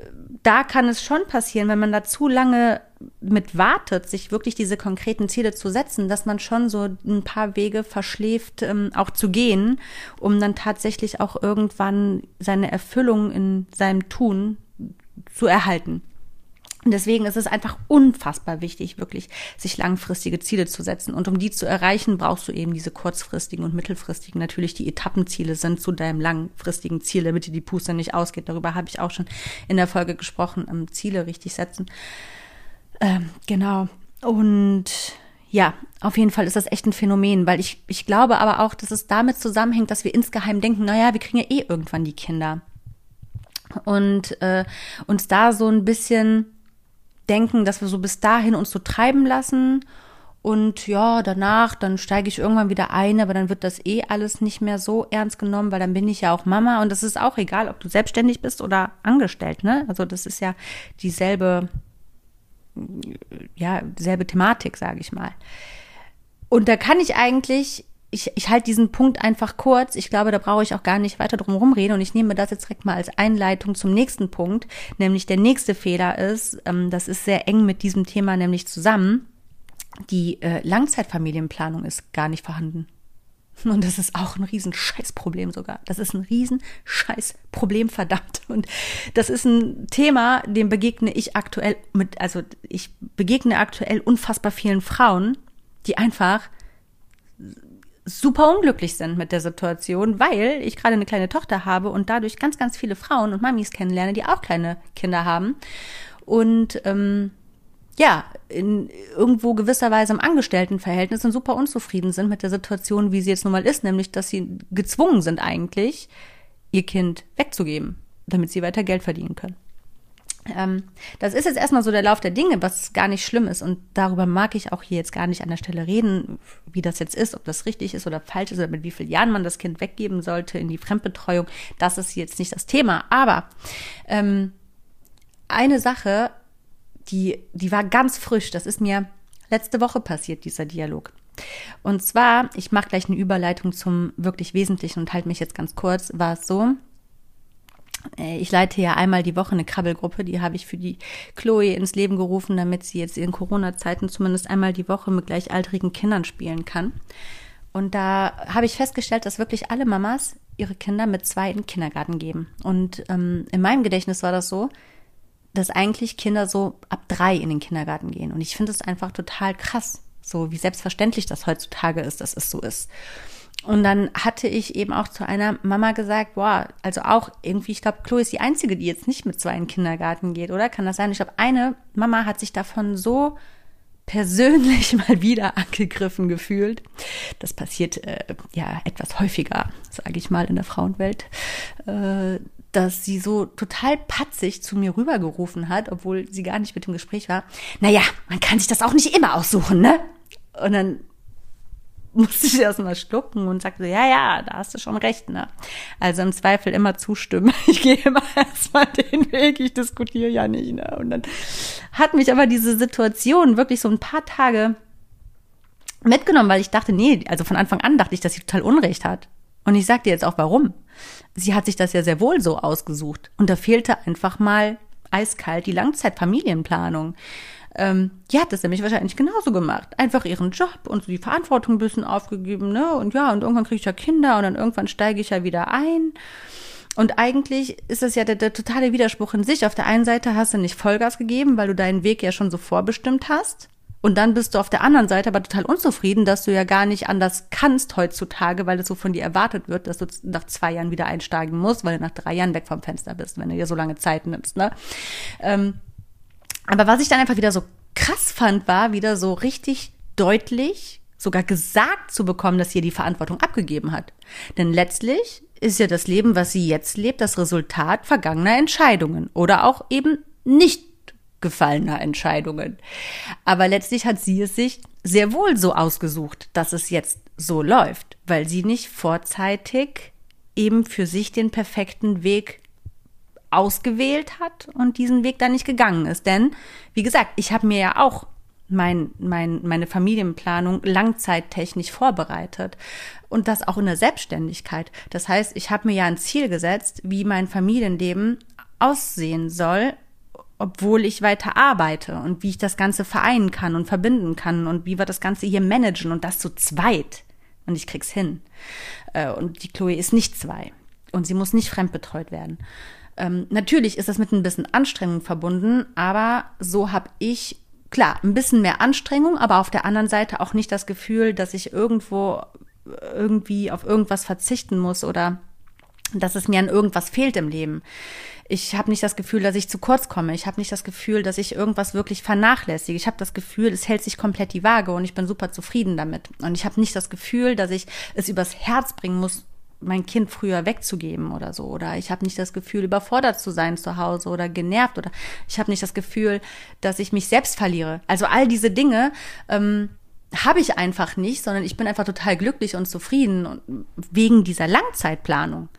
da kann es schon passieren, wenn man da zu lange mit wartet, sich wirklich diese konkreten Ziele zu setzen, dass man schon so ein paar Wege verschläft, ähm, auch zu gehen, um dann tatsächlich auch irgendwann seine Erfüllung in seinem Tun zu erhalten. Und deswegen ist es einfach unfassbar wichtig, wirklich sich langfristige Ziele zu setzen. Und um die zu erreichen, brauchst du eben diese kurzfristigen und mittelfristigen, natürlich die Etappenziele sind zu deinem langfristigen Ziel, damit dir die Puste nicht ausgeht. Darüber habe ich auch schon in der Folge gesprochen, um Ziele richtig setzen. Ähm, genau. Und ja, auf jeden Fall ist das echt ein Phänomen, weil ich, ich glaube aber auch, dass es damit zusammenhängt, dass wir insgeheim denken, naja, wir kriegen ja eh irgendwann die Kinder. Und äh, uns da so ein bisschen denken, dass wir so bis dahin uns so treiben lassen und ja, danach, dann steige ich irgendwann wieder ein, aber dann wird das eh alles nicht mehr so ernst genommen, weil dann bin ich ja auch Mama und das ist auch egal, ob du selbstständig bist oder angestellt, ne? Also das ist ja dieselbe, ja, dieselbe Thematik, sage ich mal. Und da kann ich eigentlich ich, ich halte diesen Punkt einfach kurz. Ich glaube, da brauche ich auch gar nicht weiter drum rumreden. Und ich nehme das jetzt direkt mal als Einleitung zum nächsten Punkt. Nämlich der nächste Fehler ist, ähm, das ist sehr eng mit diesem Thema nämlich zusammen. Die äh, Langzeitfamilienplanung ist gar nicht vorhanden. Und das ist auch ein riesen Scheißproblem sogar. Das ist ein riesen Scheißproblem, verdammt. Und das ist ein Thema, dem begegne ich aktuell mit, also ich begegne aktuell unfassbar vielen Frauen, die einfach super unglücklich sind mit der Situation, weil ich gerade eine kleine Tochter habe und dadurch ganz, ganz viele Frauen und Mamis kennenlerne, die auch kleine Kinder haben. Und ähm, ja, in irgendwo gewisserweise im Angestelltenverhältnis und super unzufrieden sind mit der Situation, wie sie jetzt nun mal ist, nämlich dass sie gezwungen sind eigentlich, ihr Kind wegzugeben, damit sie weiter Geld verdienen können. Ähm, das ist jetzt erstmal so der Lauf der Dinge, was gar nicht schlimm ist. Und darüber mag ich auch hier jetzt gar nicht an der Stelle reden, wie das jetzt ist, ob das richtig ist oder falsch ist oder mit wie vielen Jahren man das Kind weggeben sollte in die Fremdbetreuung. Das ist jetzt nicht das Thema. Aber ähm, eine Sache, die, die war ganz frisch, das ist mir letzte Woche passiert, dieser Dialog. Und zwar, ich mache gleich eine Überleitung zum wirklich Wesentlichen und halte mich jetzt ganz kurz, war es so, ich leite ja einmal die Woche eine Krabbelgruppe, die habe ich für die Chloe ins Leben gerufen, damit sie jetzt in Corona-Zeiten zumindest einmal die Woche mit gleichaltrigen Kindern spielen kann. Und da habe ich festgestellt, dass wirklich alle Mamas ihre Kinder mit zwei in den Kindergarten geben. Und ähm, in meinem Gedächtnis war das so, dass eigentlich Kinder so ab drei in den Kindergarten gehen. Und ich finde es einfach total krass, so wie selbstverständlich das heutzutage ist, dass es so ist. Und dann hatte ich eben auch zu einer Mama gesagt, boah, also auch irgendwie, ich glaube, Chloe ist die Einzige, die jetzt nicht mit zwei in den Kindergarten geht, oder? Kann das sein? Ich glaube, eine Mama hat sich davon so persönlich mal wieder angegriffen gefühlt. Das passiert äh, ja etwas häufiger, sage ich mal, in der Frauenwelt, äh, dass sie so total patzig zu mir rübergerufen hat, obwohl sie gar nicht mit dem Gespräch war. Naja, man kann sich das auch nicht immer aussuchen, ne? Und dann musste ich erstmal schlucken und sagte, ja, ja, da hast du schon recht, ne? Also im Zweifel immer zustimmen. Ich gehe immer erstmal den Weg, ich diskutiere ja nicht, ne? Und dann hat mich aber diese Situation wirklich so ein paar Tage mitgenommen, weil ich dachte, nee, also von Anfang an dachte ich, dass sie total Unrecht hat. Und ich sag dir jetzt auch warum. Sie hat sich das ja sehr wohl so ausgesucht. Und da fehlte einfach mal eiskalt die Langzeitfamilienplanung. Ähm, die hat das nämlich wahrscheinlich genauso gemacht. Einfach ihren Job und so die Verantwortung ein bisschen aufgegeben, ne? Und ja, und irgendwann kriege ich ja Kinder und dann irgendwann steige ich ja wieder ein. Und eigentlich ist das ja der, der totale Widerspruch in sich. Auf der einen Seite hast du nicht Vollgas gegeben, weil du deinen Weg ja schon so vorbestimmt hast. Und dann bist du auf der anderen Seite aber total unzufrieden, dass du ja gar nicht anders kannst heutzutage, weil es so von dir erwartet wird, dass du nach zwei Jahren wieder einsteigen musst, weil du nach drei Jahren weg vom Fenster bist, wenn du dir so lange Zeit nimmst. Ne? Ähm, aber was ich dann einfach wieder so krass fand, war wieder so richtig deutlich, sogar gesagt zu bekommen, dass sie die Verantwortung abgegeben hat. Denn letztlich ist ja das Leben, was sie jetzt lebt, das Resultat vergangener Entscheidungen oder auch eben nicht gefallener Entscheidungen. Aber letztlich hat sie es sich sehr wohl so ausgesucht, dass es jetzt so läuft, weil sie nicht vorzeitig eben für sich den perfekten Weg ausgewählt hat und diesen Weg dann nicht gegangen ist. Denn, wie gesagt, ich habe mir ja auch mein, mein, meine Familienplanung langzeittechnisch vorbereitet und das auch in der Selbstständigkeit. Das heißt, ich habe mir ja ein Ziel gesetzt, wie mein Familienleben aussehen soll, obwohl ich weiter arbeite und wie ich das Ganze vereinen kann und verbinden kann und wie wir das Ganze hier managen und das zu zweit. Und ich krieg's hin. Äh, und die Chloe ist nicht zwei. Und sie muss nicht fremdbetreut werden. Ähm, natürlich ist das mit ein bisschen Anstrengung verbunden, aber so habe ich klar ein bisschen mehr Anstrengung, aber auf der anderen Seite auch nicht das Gefühl, dass ich irgendwo irgendwie auf irgendwas verzichten muss oder dass es mir an irgendwas fehlt im Leben. Ich habe nicht das Gefühl, dass ich zu kurz komme. Ich habe nicht das Gefühl, dass ich irgendwas wirklich vernachlässige. Ich habe das Gefühl, es hält sich komplett die Waage und ich bin super zufrieden damit. Und ich habe nicht das Gefühl, dass ich es übers Herz bringen muss, mein Kind früher wegzugeben oder so. Oder ich habe nicht das Gefühl, überfordert zu sein zu Hause oder genervt. Oder ich habe nicht das Gefühl, dass ich mich selbst verliere. Also all diese Dinge ähm, habe ich einfach nicht, sondern ich bin einfach total glücklich und zufrieden wegen dieser Langzeitplanung.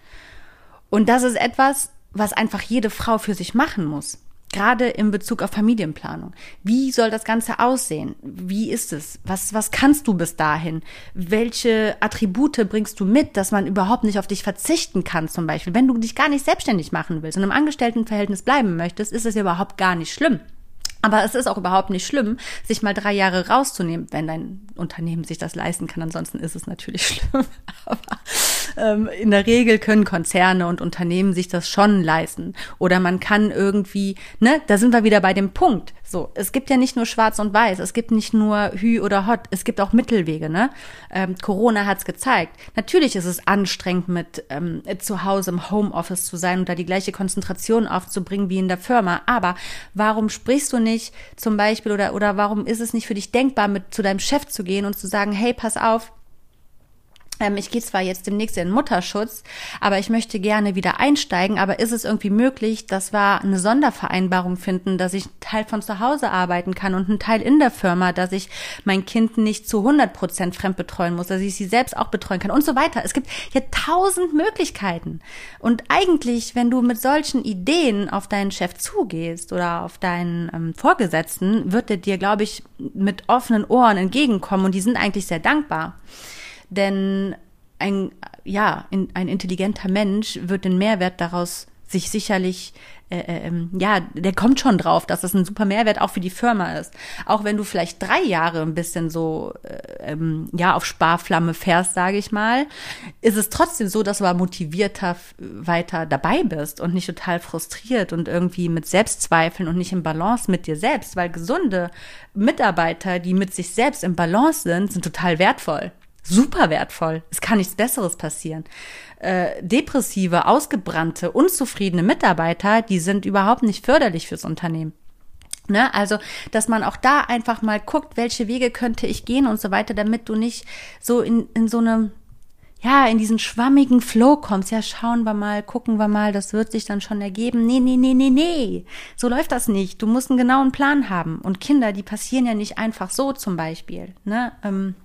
Und das ist etwas, was einfach jede Frau für sich machen muss gerade in Bezug auf Familienplanung. Wie soll das Ganze aussehen? Wie ist es? Was, was kannst du bis dahin? Welche Attribute bringst du mit, dass man überhaupt nicht auf dich verzichten kann, zum Beispiel? Wenn du dich gar nicht selbstständig machen willst und im Angestelltenverhältnis bleiben möchtest, ist es überhaupt gar nicht schlimm. Aber es ist auch überhaupt nicht schlimm, sich mal drei Jahre rauszunehmen, wenn dein Unternehmen sich das leisten kann. Ansonsten ist es natürlich schlimm. Aber ähm, in der Regel können Konzerne und Unternehmen sich das schon leisten. Oder man kann irgendwie, ne, da sind wir wieder bei dem Punkt. So, es gibt ja nicht nur Schwarz und Weiß, es gibt nicht nur Hü oder Hot, es gibt auch Mittelwege. Ne? Ähm, Corona hat's gezeigt. Natürlich ist es anstrengend, mit ähm, zu Hause im Homeoffice zu sein und da die gleiche Konzentration aufzubringen wie in der Firma. Aber warum sprichst du nicht zum Beispiel oder oder warum ist es nicht für dich denkbar, mit zu deinem Chef zu gehen und zu sagen, hey, pass auf, ich gehe zwar jetzt demnächst in Mutterschutz, aber ich möchte gerne wieder einsteigen. Aber ist es irgendwie möglich, dass wir eine Sondervereinbarung finden, dass ich einen Teil von zu Hause arbeiten kann und einen Teil in der Firma, dass ich mein Kind nicht zu 100 Prozent fremd betreuen muss, dass ich sie selbst auch betreuen kann und so weiter. Es gibt ja tausend Möglichkeiten. Und eigentlich, wenn du mit solchen Ideen auf deinen Chef zugehst oder auf deinen ähm, Vorgesetzten, wird er dir, glaube ich, mit offenen Ohren entgegenkommen und die sind eigentlich sehr dankbar. Denn ein, ja, ein intelligenter Mensch wird den Mehrwert daraus sich sicherlich, äh, äh, ähm, ja, der kommt schon drauf, dass das ein super Mehrwert auch für die Firma ist. Auch wenn du vielleicht drei Jahre ein bisschen so, äh, ähm, ja, auf Sparflamme fährst, sage ich mal, ist es trotzdem so, dass du aber motivierter weiter dabei bist und nicht total frustriert und irgendwie mit Selbstzweifeln und nicht im Balance mit dir selbst, weil gesunde Mitarbeiter, die mit sich selbst im Balance sind, sind total wertvoll super wertvoll. Es kann nichts Besseres passieren. Äh, depressive, ausgebrannte, unzufriedene Mitarbeiter, die sind überhaupt nicht förderlich fürs Unternehmen. Ne? Also, dass man auch da einfach mal guckt, welche Wege könnte ich gehen und so weiter, damit du nicht so in, in so eine, ja, in diesen schwammigen Flow kommst. Ja, schauen wir mal, gucken wir mal, das wird sich dann schon ergeben. Nee, nee, nee, nee, nee. So läuft das nicht. Du musst einen genauen Plan haben. Und Kinder, die passieren ja nicht einfach so zum Beispiel. Ne? Ähm,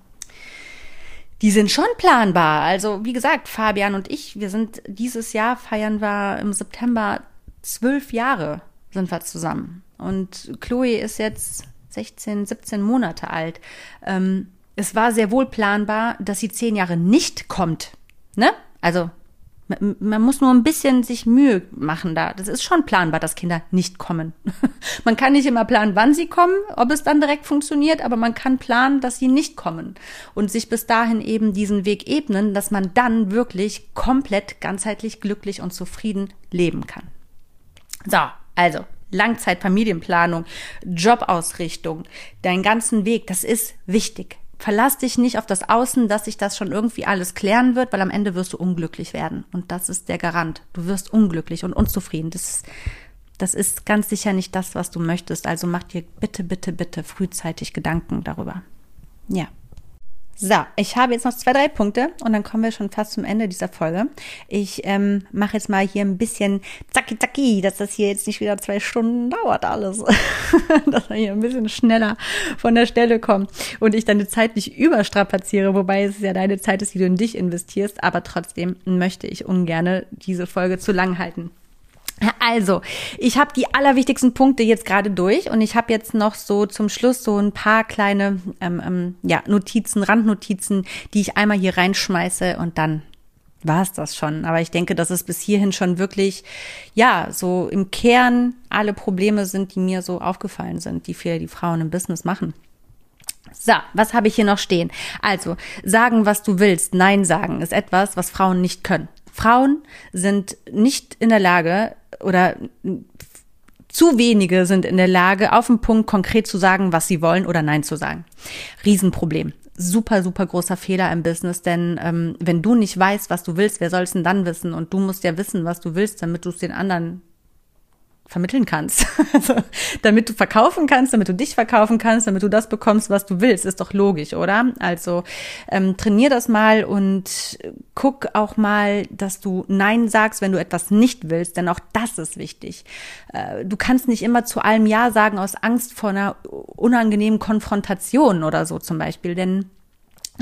die sind schon planbar. Also wie gesagt, Fabian und ich, wir sind dieses Jahr feiern wir im September zwölf Jahre sind wir zusammen. Und Chloe ist jetzt 16, 17 Monate alt. Ähm, es war sehr wohl planbar, dass sie zehn Jahre nicht kommt. Ne? Also man muss nur ein bisschen sich Mühe machen da. Das ist schon planbar, dass Kinder nicht kommen. man kann nicht immer planen, wann sie kommen, ob es dann direkt funktioniert, aber man kann planen, dass sie nicht kommen und sich bis dahin eben diesen Weg ebnen, dass man dann wirklich komplett ganzheitlich glücklich und zufrieden leben kann. So, also Langzeitfamilienplanung, Jobausrichtung, deinen ganzen Weg, das ist wichtig verlass dich nicht auf das Außen, dass sich das schon irgendwie alles klären wird, weil am Ende wirst du unglücklich werden. Und das ist der Garant. Du wirst unglücklich und unzufrieden. Das, das ist ganz sicher nicht das, was du möchtest. Also mach dir bitte, bitte, bitte frühzeitig Gedanken darüber. Ja. So, ich habe jetzt noch zwei, drei Punkte und dann kommen wir schon fast zum Ende dieser Folge. Ich ähm, mache jetzt mal hier ein bisschen zacki zacki, dass das hier jetzt nicht wieder zwei Stunden dauert alles. dass wir hier ein bisschen schneller von der Stelle kommen und ich deine Zeit nicht überstrapaziere, wobei es ja deine Zeit ist, die du in dich investierst, aber trotzdem möchte ich ungerne diese Folge zu lang halten. Also, ich habe die allerwichtigsten Punkte jetzt gerade durch und ich habe jetzt noch so zum Schluss so ein paar kleine ähm, ähm, ja, Notizen, Randnotizen, die ich einmal hier reinschmeiße und dann war es das schon. Aber ich denke, dass es bis hierhin schon wirklich, ja, so im Kern alle Probleme sind, die mir so aufgefallen sind, die für die Frauen im Business machen. So, was habe ich hier noch stehen? Also, sagen, was du willst, Nein sagen, ist etwas, was Frauen nicht können. Frauen sind nicht in der Lage oder zu wenige sind in der Lage, auf den Punkt konkret zu sagen, was sie wollen oder Nein zu sagen. Riesenproblem. Super, super großer Fehler im Business, denn ähm, wenn du nicht weißt, was du willst, wer soll es denn dann wissen? Und du musst ja wissen, was du willst, damit du es den anderen vermitteln kannst. Also, damit du verkaufen kannst, damit du dich verkaufen kannst, damit du das bekommst, was du willst, ist doch logisch, oder? Also ähm, trainier das mal und guck auch mal, dass du Nein sagst, wenn du etwas nicht willst, denn auch das ist wichtig. Äh, du kannst nicht immer zu allem Ja sagen aus Angst vor einer unangenehmen Konfrontation oder so zum Beispiel, denn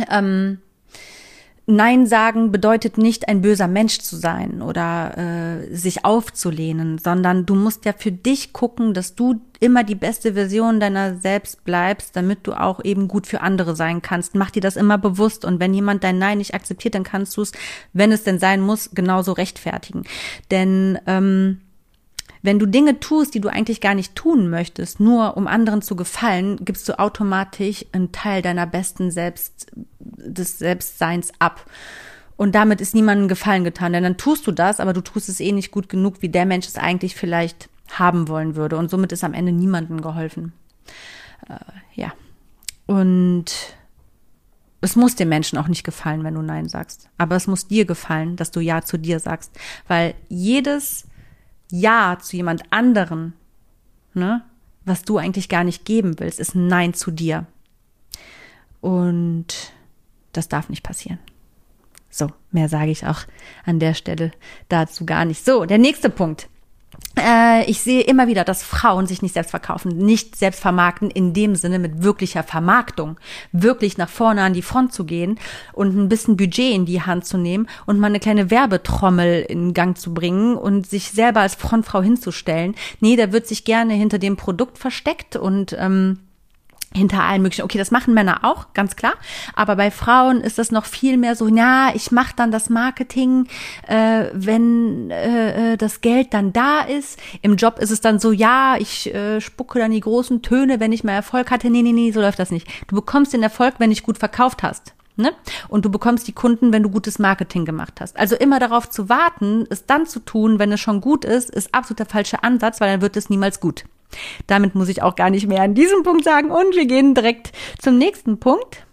ähm, Nein sagen bedeutet nicht ein böser Mensch zu sein oder äh, sich aufzulehnen, sondern du musst ja für dich gucken, dass du immer die beste Version deiner selbst bleibst, damit du auch eben gut für andere sein kannst. Mach dir das immer bewusst und wenn jemand dein Nein nicht akzeptiert, dann kannst du es, wenn es denn sein muss, genauso rechtfertigen. Denn ähm, wenn du Dinge tust, die du eigentlich gar nicht tun möchtest, nur um anderen zu gefallen, gibst du automatisch einen Teil deiner besten Selbst, des Selbstseins ab. Und damit ist niemandem Gefallen getan, denn dann tust du das, aber du tust es eh nicht gut genug, wie der Mensch es eigentlich vielleicht haben wollen würde. Und somit ist am Ende niemandem geholfen. Äh, ja. Und es muss dem Menschen auch nicht gefallen, wenn du Nein sagst. Aber es muss dir gefallen, dass du Ja zu dir sagst. Weil jedes ja zu jemand anderen, ne, was du eigentlich gar nicht geben willst, ist ein Nein zu dir. Und das darf nicht passieren. So, mehr sage ich auch an der Stelle dazu gar nicht. So, der nächste Punkt. Äh, ich sehe immer wieder, dass Frauen sich nicht selbst verkaufen, nicht selbst vermarkten, in dem Sinne mit wirklicher Vermarktung, wirklich nach vorne an die Front zu gehen und ein bisschen Budget in die Hand zu nehmen und mal eine kleine Werbetrommel in Gang zu bringen und sich selber als Frontfrau hinzustellen. Nee, da wird sich gerne hinter dem Produkt versteckt und ähm, hinter allen möglichen. Okay, das machen Männer auch, ganz klar. Aber bei Frauen ist das noch viel mehr so, ja, ich mache dann das Marketing, äh, wenn äh, äh, das Geld dann da ist. Im Job ist es dann so, ja, ich äh, spucke dann die großen Töne, wenn ich mehr Erfolg hatte. Nee, nee, nee, so läuft das nicht. Du bekommst den Erfolg, wenn ich gut verkauft hast. Ne? Und du bekommst die Kunden, wenn du gutes Marketing gemacht hast. Also immer darauf zu warten, es dann zu tun, wenn es schon gut ist, ist absolut der falsche Ansatz, weil dann wird es niemals gut. Damit muss ich auch gar nicht mehr an diesem Punkt sagen. Und wir gehen direkt zum nächsten Punkt.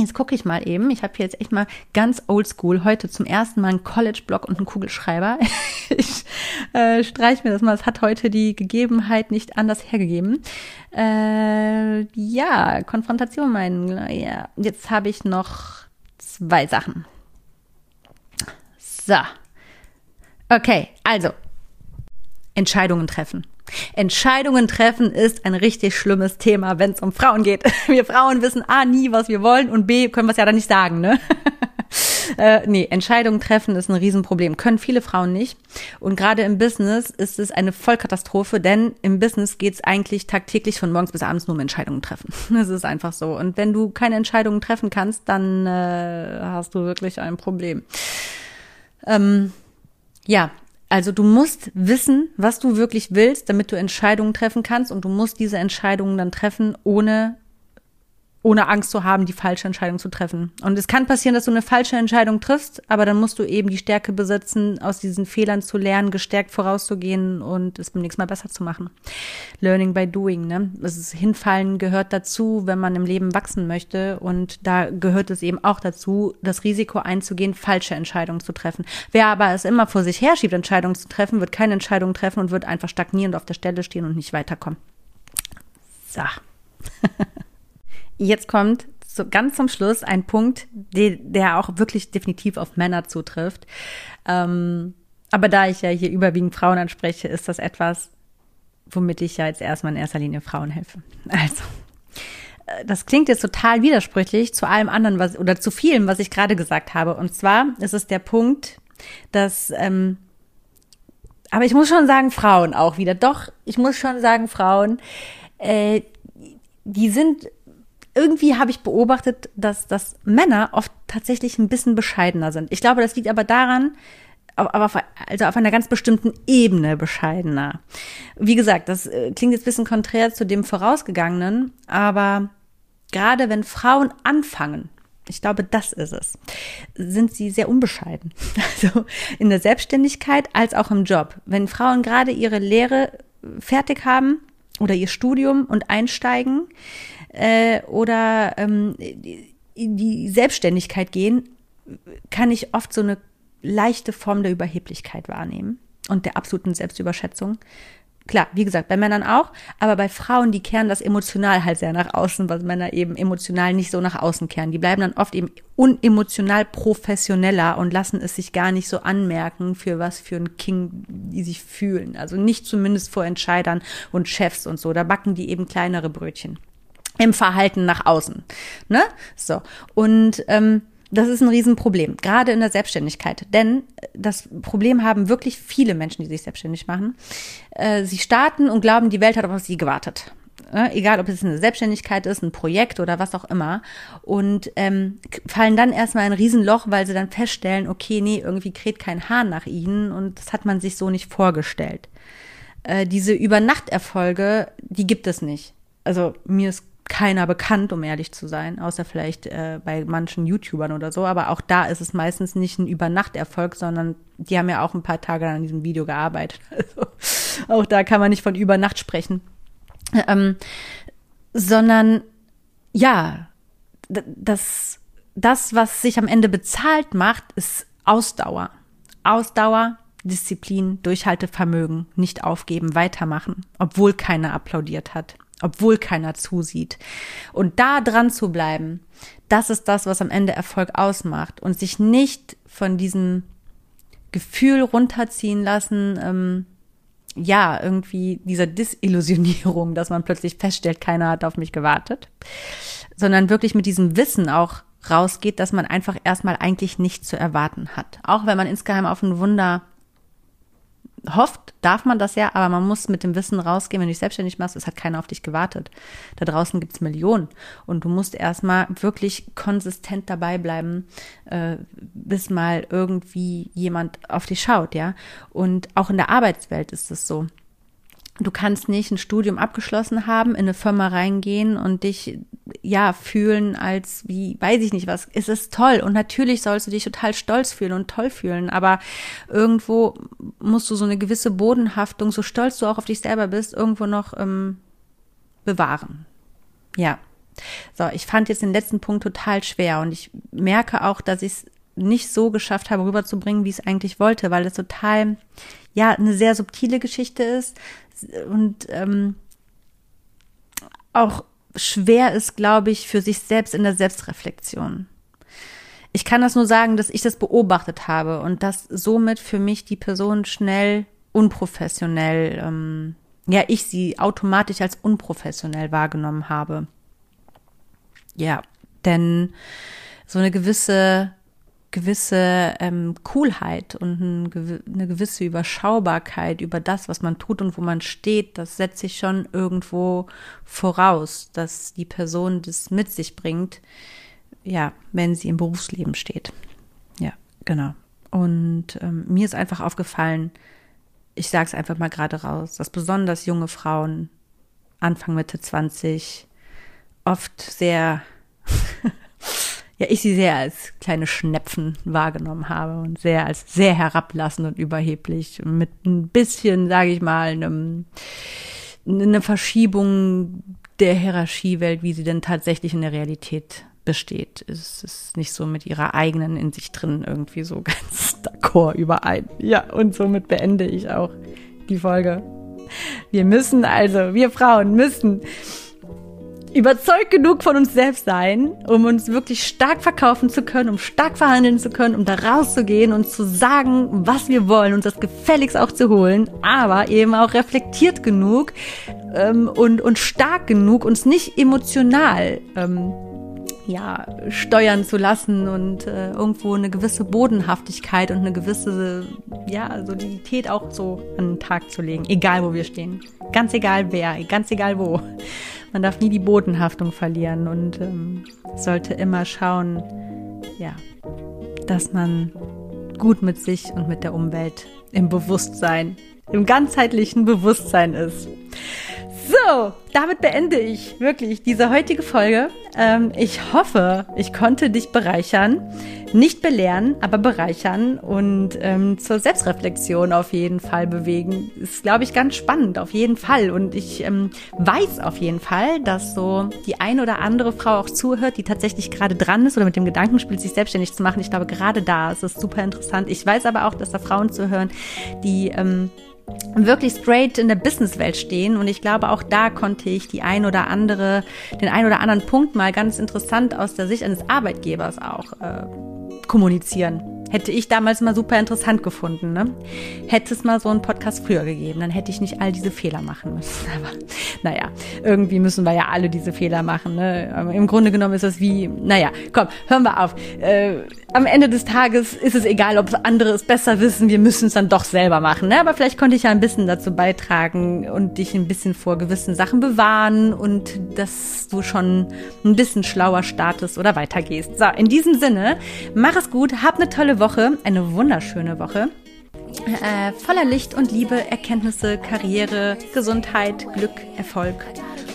Jetzt gucke ich mal eben. Ich habe hier jetzt echt mal ganz oldschool heute zum ersten Mal einen College-Block und einen Kugelschreiber. ich äh, streich mir das mal. Es hat heute die Gegebenheit nicht anders hergegeben. Äh, ja, Konfrontation meinen. Ja, jetzt habe ich noch zwei Sachen. So. Okay, also Entscheidungen treffen. Entscheidungen treffen ist ein richtig schlimmes Thema, wenn es um Frauen geht. Wir Frauen wissen A nie, was wir wollen und B können wir es ja dann nicht sagen, ne? äh, nee, Entscheidungen treffen ist ein Riesenproblem. Können viele Frauen nicht. Und gerade im Business ist es eine Vollkatastrophe, denn im Business geht es eigentlich tagtäglich von morgens bis abends nur um Entscheidungen treffen. Das ist einfach so. Und wenn du keine Entscheidungen treffen kannst, dann äh, hast du wirklich ein Problem. Ähm, ja, also du musst wissen, was du wirklich willst, damit du Entscheidungen treffen kannst und du musst diese Entscheidungen dann treffen, ohne ohne Angst zu haben, die falsche Entscheidung zu treffen. Und es kann passieren, dass du eine falsche Entscheidung triffst, aber dann musst du eben die Stärke besitzen, aus diesen Fehlern zu lernen, gestärkt vorauszugehen und es beim nächsten Mal besser zu machen. Learning by doing, ne? Das ist Hinfallen gehört dazu, wenn man im Leben wachsen möchte. Und da gehört es eben auch dazu, das Risiko einzugehen, falsche Entscheidungen zu treffen. Wer aber es immer vor sich herschiebt, Entscheidungen zu treffen, wird keine Entscheidungen treffen und wird einfach stagnierend auf der Stelle stehen und nicht weiterkommen. So. Jetzt kommt so ganz zum Schluss ein Punkt, der, der auch wirklich definitiv auf Männer zutrifft. Ähm, aber da ich ja hier überwiegend Frauen anspreche, ist das etwas, womit ich ja jetzt erstmal in erster Linie Frauen helfe. Also, äh, das klingt jetzt total widersprüchlich zu allem anderen, was oder zu vielem, was ich gerade gesagt habe. Und zwar ist es der Punkt, dass ähm, aber ich muss schon sagen, Frauen auch wieder. Doch, ich muss schon sagen, Frauen, äh, die sind irgendwie habe ich beobachtet, dass, dass Männer oft tatsächlich ein bisschen bescheidener sind. Ich glaube, das liegt aber daran, aber auf, also auf einer ganz bestimmten Ebene bescheidener. Wie gesagt, das äh, klingt jetzt ein bisschen konträr zu dem vorausgegangenen, aber gerade wenn Frauen anfangen, ich glaube, das ist es, sind sie sehr unbescheiden. Also in der Selbstständigkeit als auch im Job. Wenn Frauen gerade ihre Lehre fertig haben oder ihr Studium und einsteigen, äh, oder ähm, in die Selbstständigkeit gehen, kann ich oft so eine leichte Form der Überheblichkeit wahrnehmen und der absoluten Selbstüberschätzung. Klar, wie gesagt, bei Männern auch, aber bei Frauen, die kehren das emotional halt sehr nach außen, was Männer eben emotional nicht so nach außen kehren. Die bleiben dann oft eben unemotional professioneller und lassen es sich gar nicht so anmerken, für was für ein King die sich fühlen. Also nicht zumindest vor Entscheidern und Chefs und so. Da backen die eben kleinere Brötchen im Verhalten nach außen. Ne? So. Und ähm, das ist ein Riesenproblem, gerade in der Selbstständigkeit. Denn das Problem haben wirklich viele Menschen, die sich selbstständig machen. Äh, sie starten und glauben, die Welt hat auf sie gewartet. Äh, egal, ob es eine Selbstständigkeit ist, ein Projekt oder was auch immer. Und ähm, fallen dann erstmal ein Riesenloch, weil sie dann feststellen, okay, nee, irgendwie kräht kein Hahn nach ihnen und das hat man sich so nicht vorgestellt. Äh, diese Übernachterfolge, die gibt es nicht. Also mir ist keiner bekannt, um ehrlich zu sein, außer vielleicht äh, bei manchen YouTubern oder so. Aber auch da ist es meistens nicht ein Übernachterfolg, sondern die haben ja auch ein paar Tage an diesem Video gearbeitet. Also auch da kann man nicht von Übernacht sprechen. Ähm, sondern ja, das, das, was sich am Ende bezahlt macht, ist Ausdauer. Ausdauer, Disziplin, Durchhaltevermögen, nicht aufgeben, weitermachen, obwohl keiner applaudiert hat obwohl keiner zusieht. Und da dran zu bleiben, das ist das, was am Ende Erfolg ausmacht und sich nicht von diesem Gefühl runterziehen lassen, ähm, ja, irgendwie dieser Disillusionierung, dass man plötzlich feststellt, keiner hat auf mich gewartet, sondern wirklich mit diesem Wissen auch rausgeht, dass man einfach erstmal eigentlich nichts zu erwarten hat. Auch wenn man insgeheim auf ein Wunder hofft, darf man das ja, aber man muss mit dem Wissen rausgehen, wenn du dich selbstständig machst, es hat keiner auf dich gewartet. Da draußen gibt's Millionen und du musst erstmal wirklich konsistent dabei bleiben, äh, bis mal irgendwie jemand auf dich schaut, ja. Und auch in der Arbeitswelt ist es so. Du kannst nicht ein Studium abgeschlossen haben, in eine Firma reingehen und dich ja fühlen als wie weiß ich nicht was. Es ist toll und natürlich sollst du dich total stolz fühlen und toll fühlen, aber irgendwo musst du so eine gewisse Bodenhaftung, so stolz du auch auf dich selber bist, irgendwo noch ähm, bewahren. Ja. So, ich fand jetzt den letzten Punkt total schwer und ich merke auch, dass ich es nicht so geschafft habe, rüberzubringen, wie ich es eigentlich wollte, weil es total, ja, eine sehr subtile Geschichte ist und ähm, auch schwer ist, glaube ich, für sich selbst in der Selbstreflexion. Ich kann das nur sagen, dass ich das beobachtet habe und dass somit für mich die Person schnell unprofessionell ähm, ja, ich sie automatisch als unprofessionell wahrgenommen habe. Ja, denn so eine gewisse gewisse ähm, Coolheit und ein, eine gewisse Überschaubarkeit über das, was man tut und wo man steht, das setzt sich schon irgendwo voraus, dass die Person das mit sich bringt, ja, wenn sie im Berufsleben steht. Ja, genau. Und ähm, mir ist einfach aufgefallen, ich sage es einfach mal gerade raus, dass besonders junge Frauen Anfang Mitte 20 oft sehr ja, ich sie sehr als kleine Schnepfen wahrgenommen habe und sehr als sehr herablassend und überheblich mit ein bisschen, sage ich mal, einem, eine Verschiebung der Hierarchiewelt, wie sie denn tatsächlich in der Realität besteht. Es ist nicht so mit ihrer eigenen in sich drin irgendwie so ganz d'accord überein. Ja, und somit beende ich auch die Folge. Wir müssen also, wir Frauen müssen überzeugt genug von uns selbst sein, um uns wirklich stark verkaufen zu können, um stark verhandeln zu können, um da rauszugehen und zu sagen, was wir wollen und das gefälligst auch zu holen, aber eben auch reflektiert genug ähm, und, und stark genug, uns nicht emotional ähm, ja, steuern zu lassen und äh, irgendwo eine gewisse Bodenhaftigkeit und eine gewisse ja, Solidität auch so an den Tag zu legen, egal wo wir stehen. Ganz egal wer, ganz egal wo. Man darf nie die Bodenhaftung verlieren und ähm, sollte immer schauen, ja, dass man gut mit sich und mit der Umwelt im Bewusstsein, im ganzheitlichen Bewusstsein ist. So, damit beende ich wirklich diese heutige Folge. Ähm, ich hoffe, ich konnte dich bereichern. Nicht belehren, aber bereichern und ähm, zur Selbstreflexion auf jeden Fall bewegen. Ist, glaube ich, ganz spannend, auf jeden Fall. Und ich ähm, weiß auf jeden Fall, dass so die eine oder andere Frau auch zuhört, die tatsächlich gerade dran ist oder mit dem Gedanken spielt, sich selbstständig zu machen. Ich glaube, gerade da ist es super interessant. Ich weiß aber auch, dass da Frauen zuhören, die ähm, wirklich straight in der Businesswelt stehen. Und ich glaube, auch da konnte ich die ein oder andere, den ein oder anderen Punkt mal ganz interessant aus der Sicht eines Arbeitgebers auch äh, kommunizieren. Hätte ich damals mal super interessant gefunden. Ne? Hätte es mal so einen Podcast früher gegeben, dann hätte ich nicht all diese Fehler machen müssen. Aber naja, irgendwie müssen wir ja alle diese Fehler machen. Ne? Im Grunde genommen ist es wie, naja, komm, hören wir auf. Äh, am Ende des Tages ist es egal, ob andere es besser wissen, wir müssen es dann doch selber machen. Ne? Aber vielleicht konnte ich ja ein bisschen dazu beitragen und dich ein bisschen vor gewissen Sachen bewahren und dass du schon ein bisschen schlauer startest oder weitergehst. So, in diesem Sinne, mach es gut, hab eine tolle Woche, eine wunderschöne Woche. Äh, voller Licht und Liebe, Erkenntnisse, Karriere, Gesundheit, Glück, Erfolg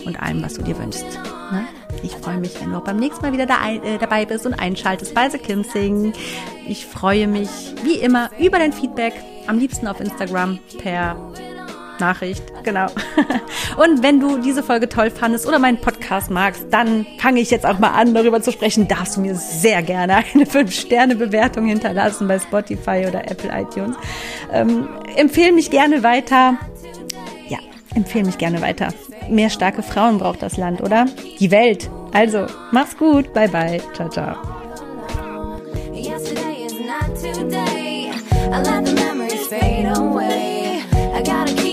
und allem, was du dir wünschst. Ne? Ich freue mich, wenn du auch beim nächsten Mal wieder da, äh, dabei bist und einschaltest bei The Kimsing. Ich freue mich wie immer über dein Feedback, am liebsten auf Instagram per Nachricht, genau. Und wenn du diese Folge toll fandest oder meinen Podcast magst, dann fange ich jetzt auch mal an, darüber zu sprechen. Darfst du mir sehr gerne eine 5-Sterne-Bewertung hinterlassen bei Spotify oder Apple iTunes. Ähm, empfehle mich gerne weiter. Empfehle mich gerne weiter. Mehr starke Frauen braucht das Land, oder? Die Welt. Also, mach's gut. Bye bye. Ciao, ciao. Yesterday today. I let the memories fade away. I gotta keep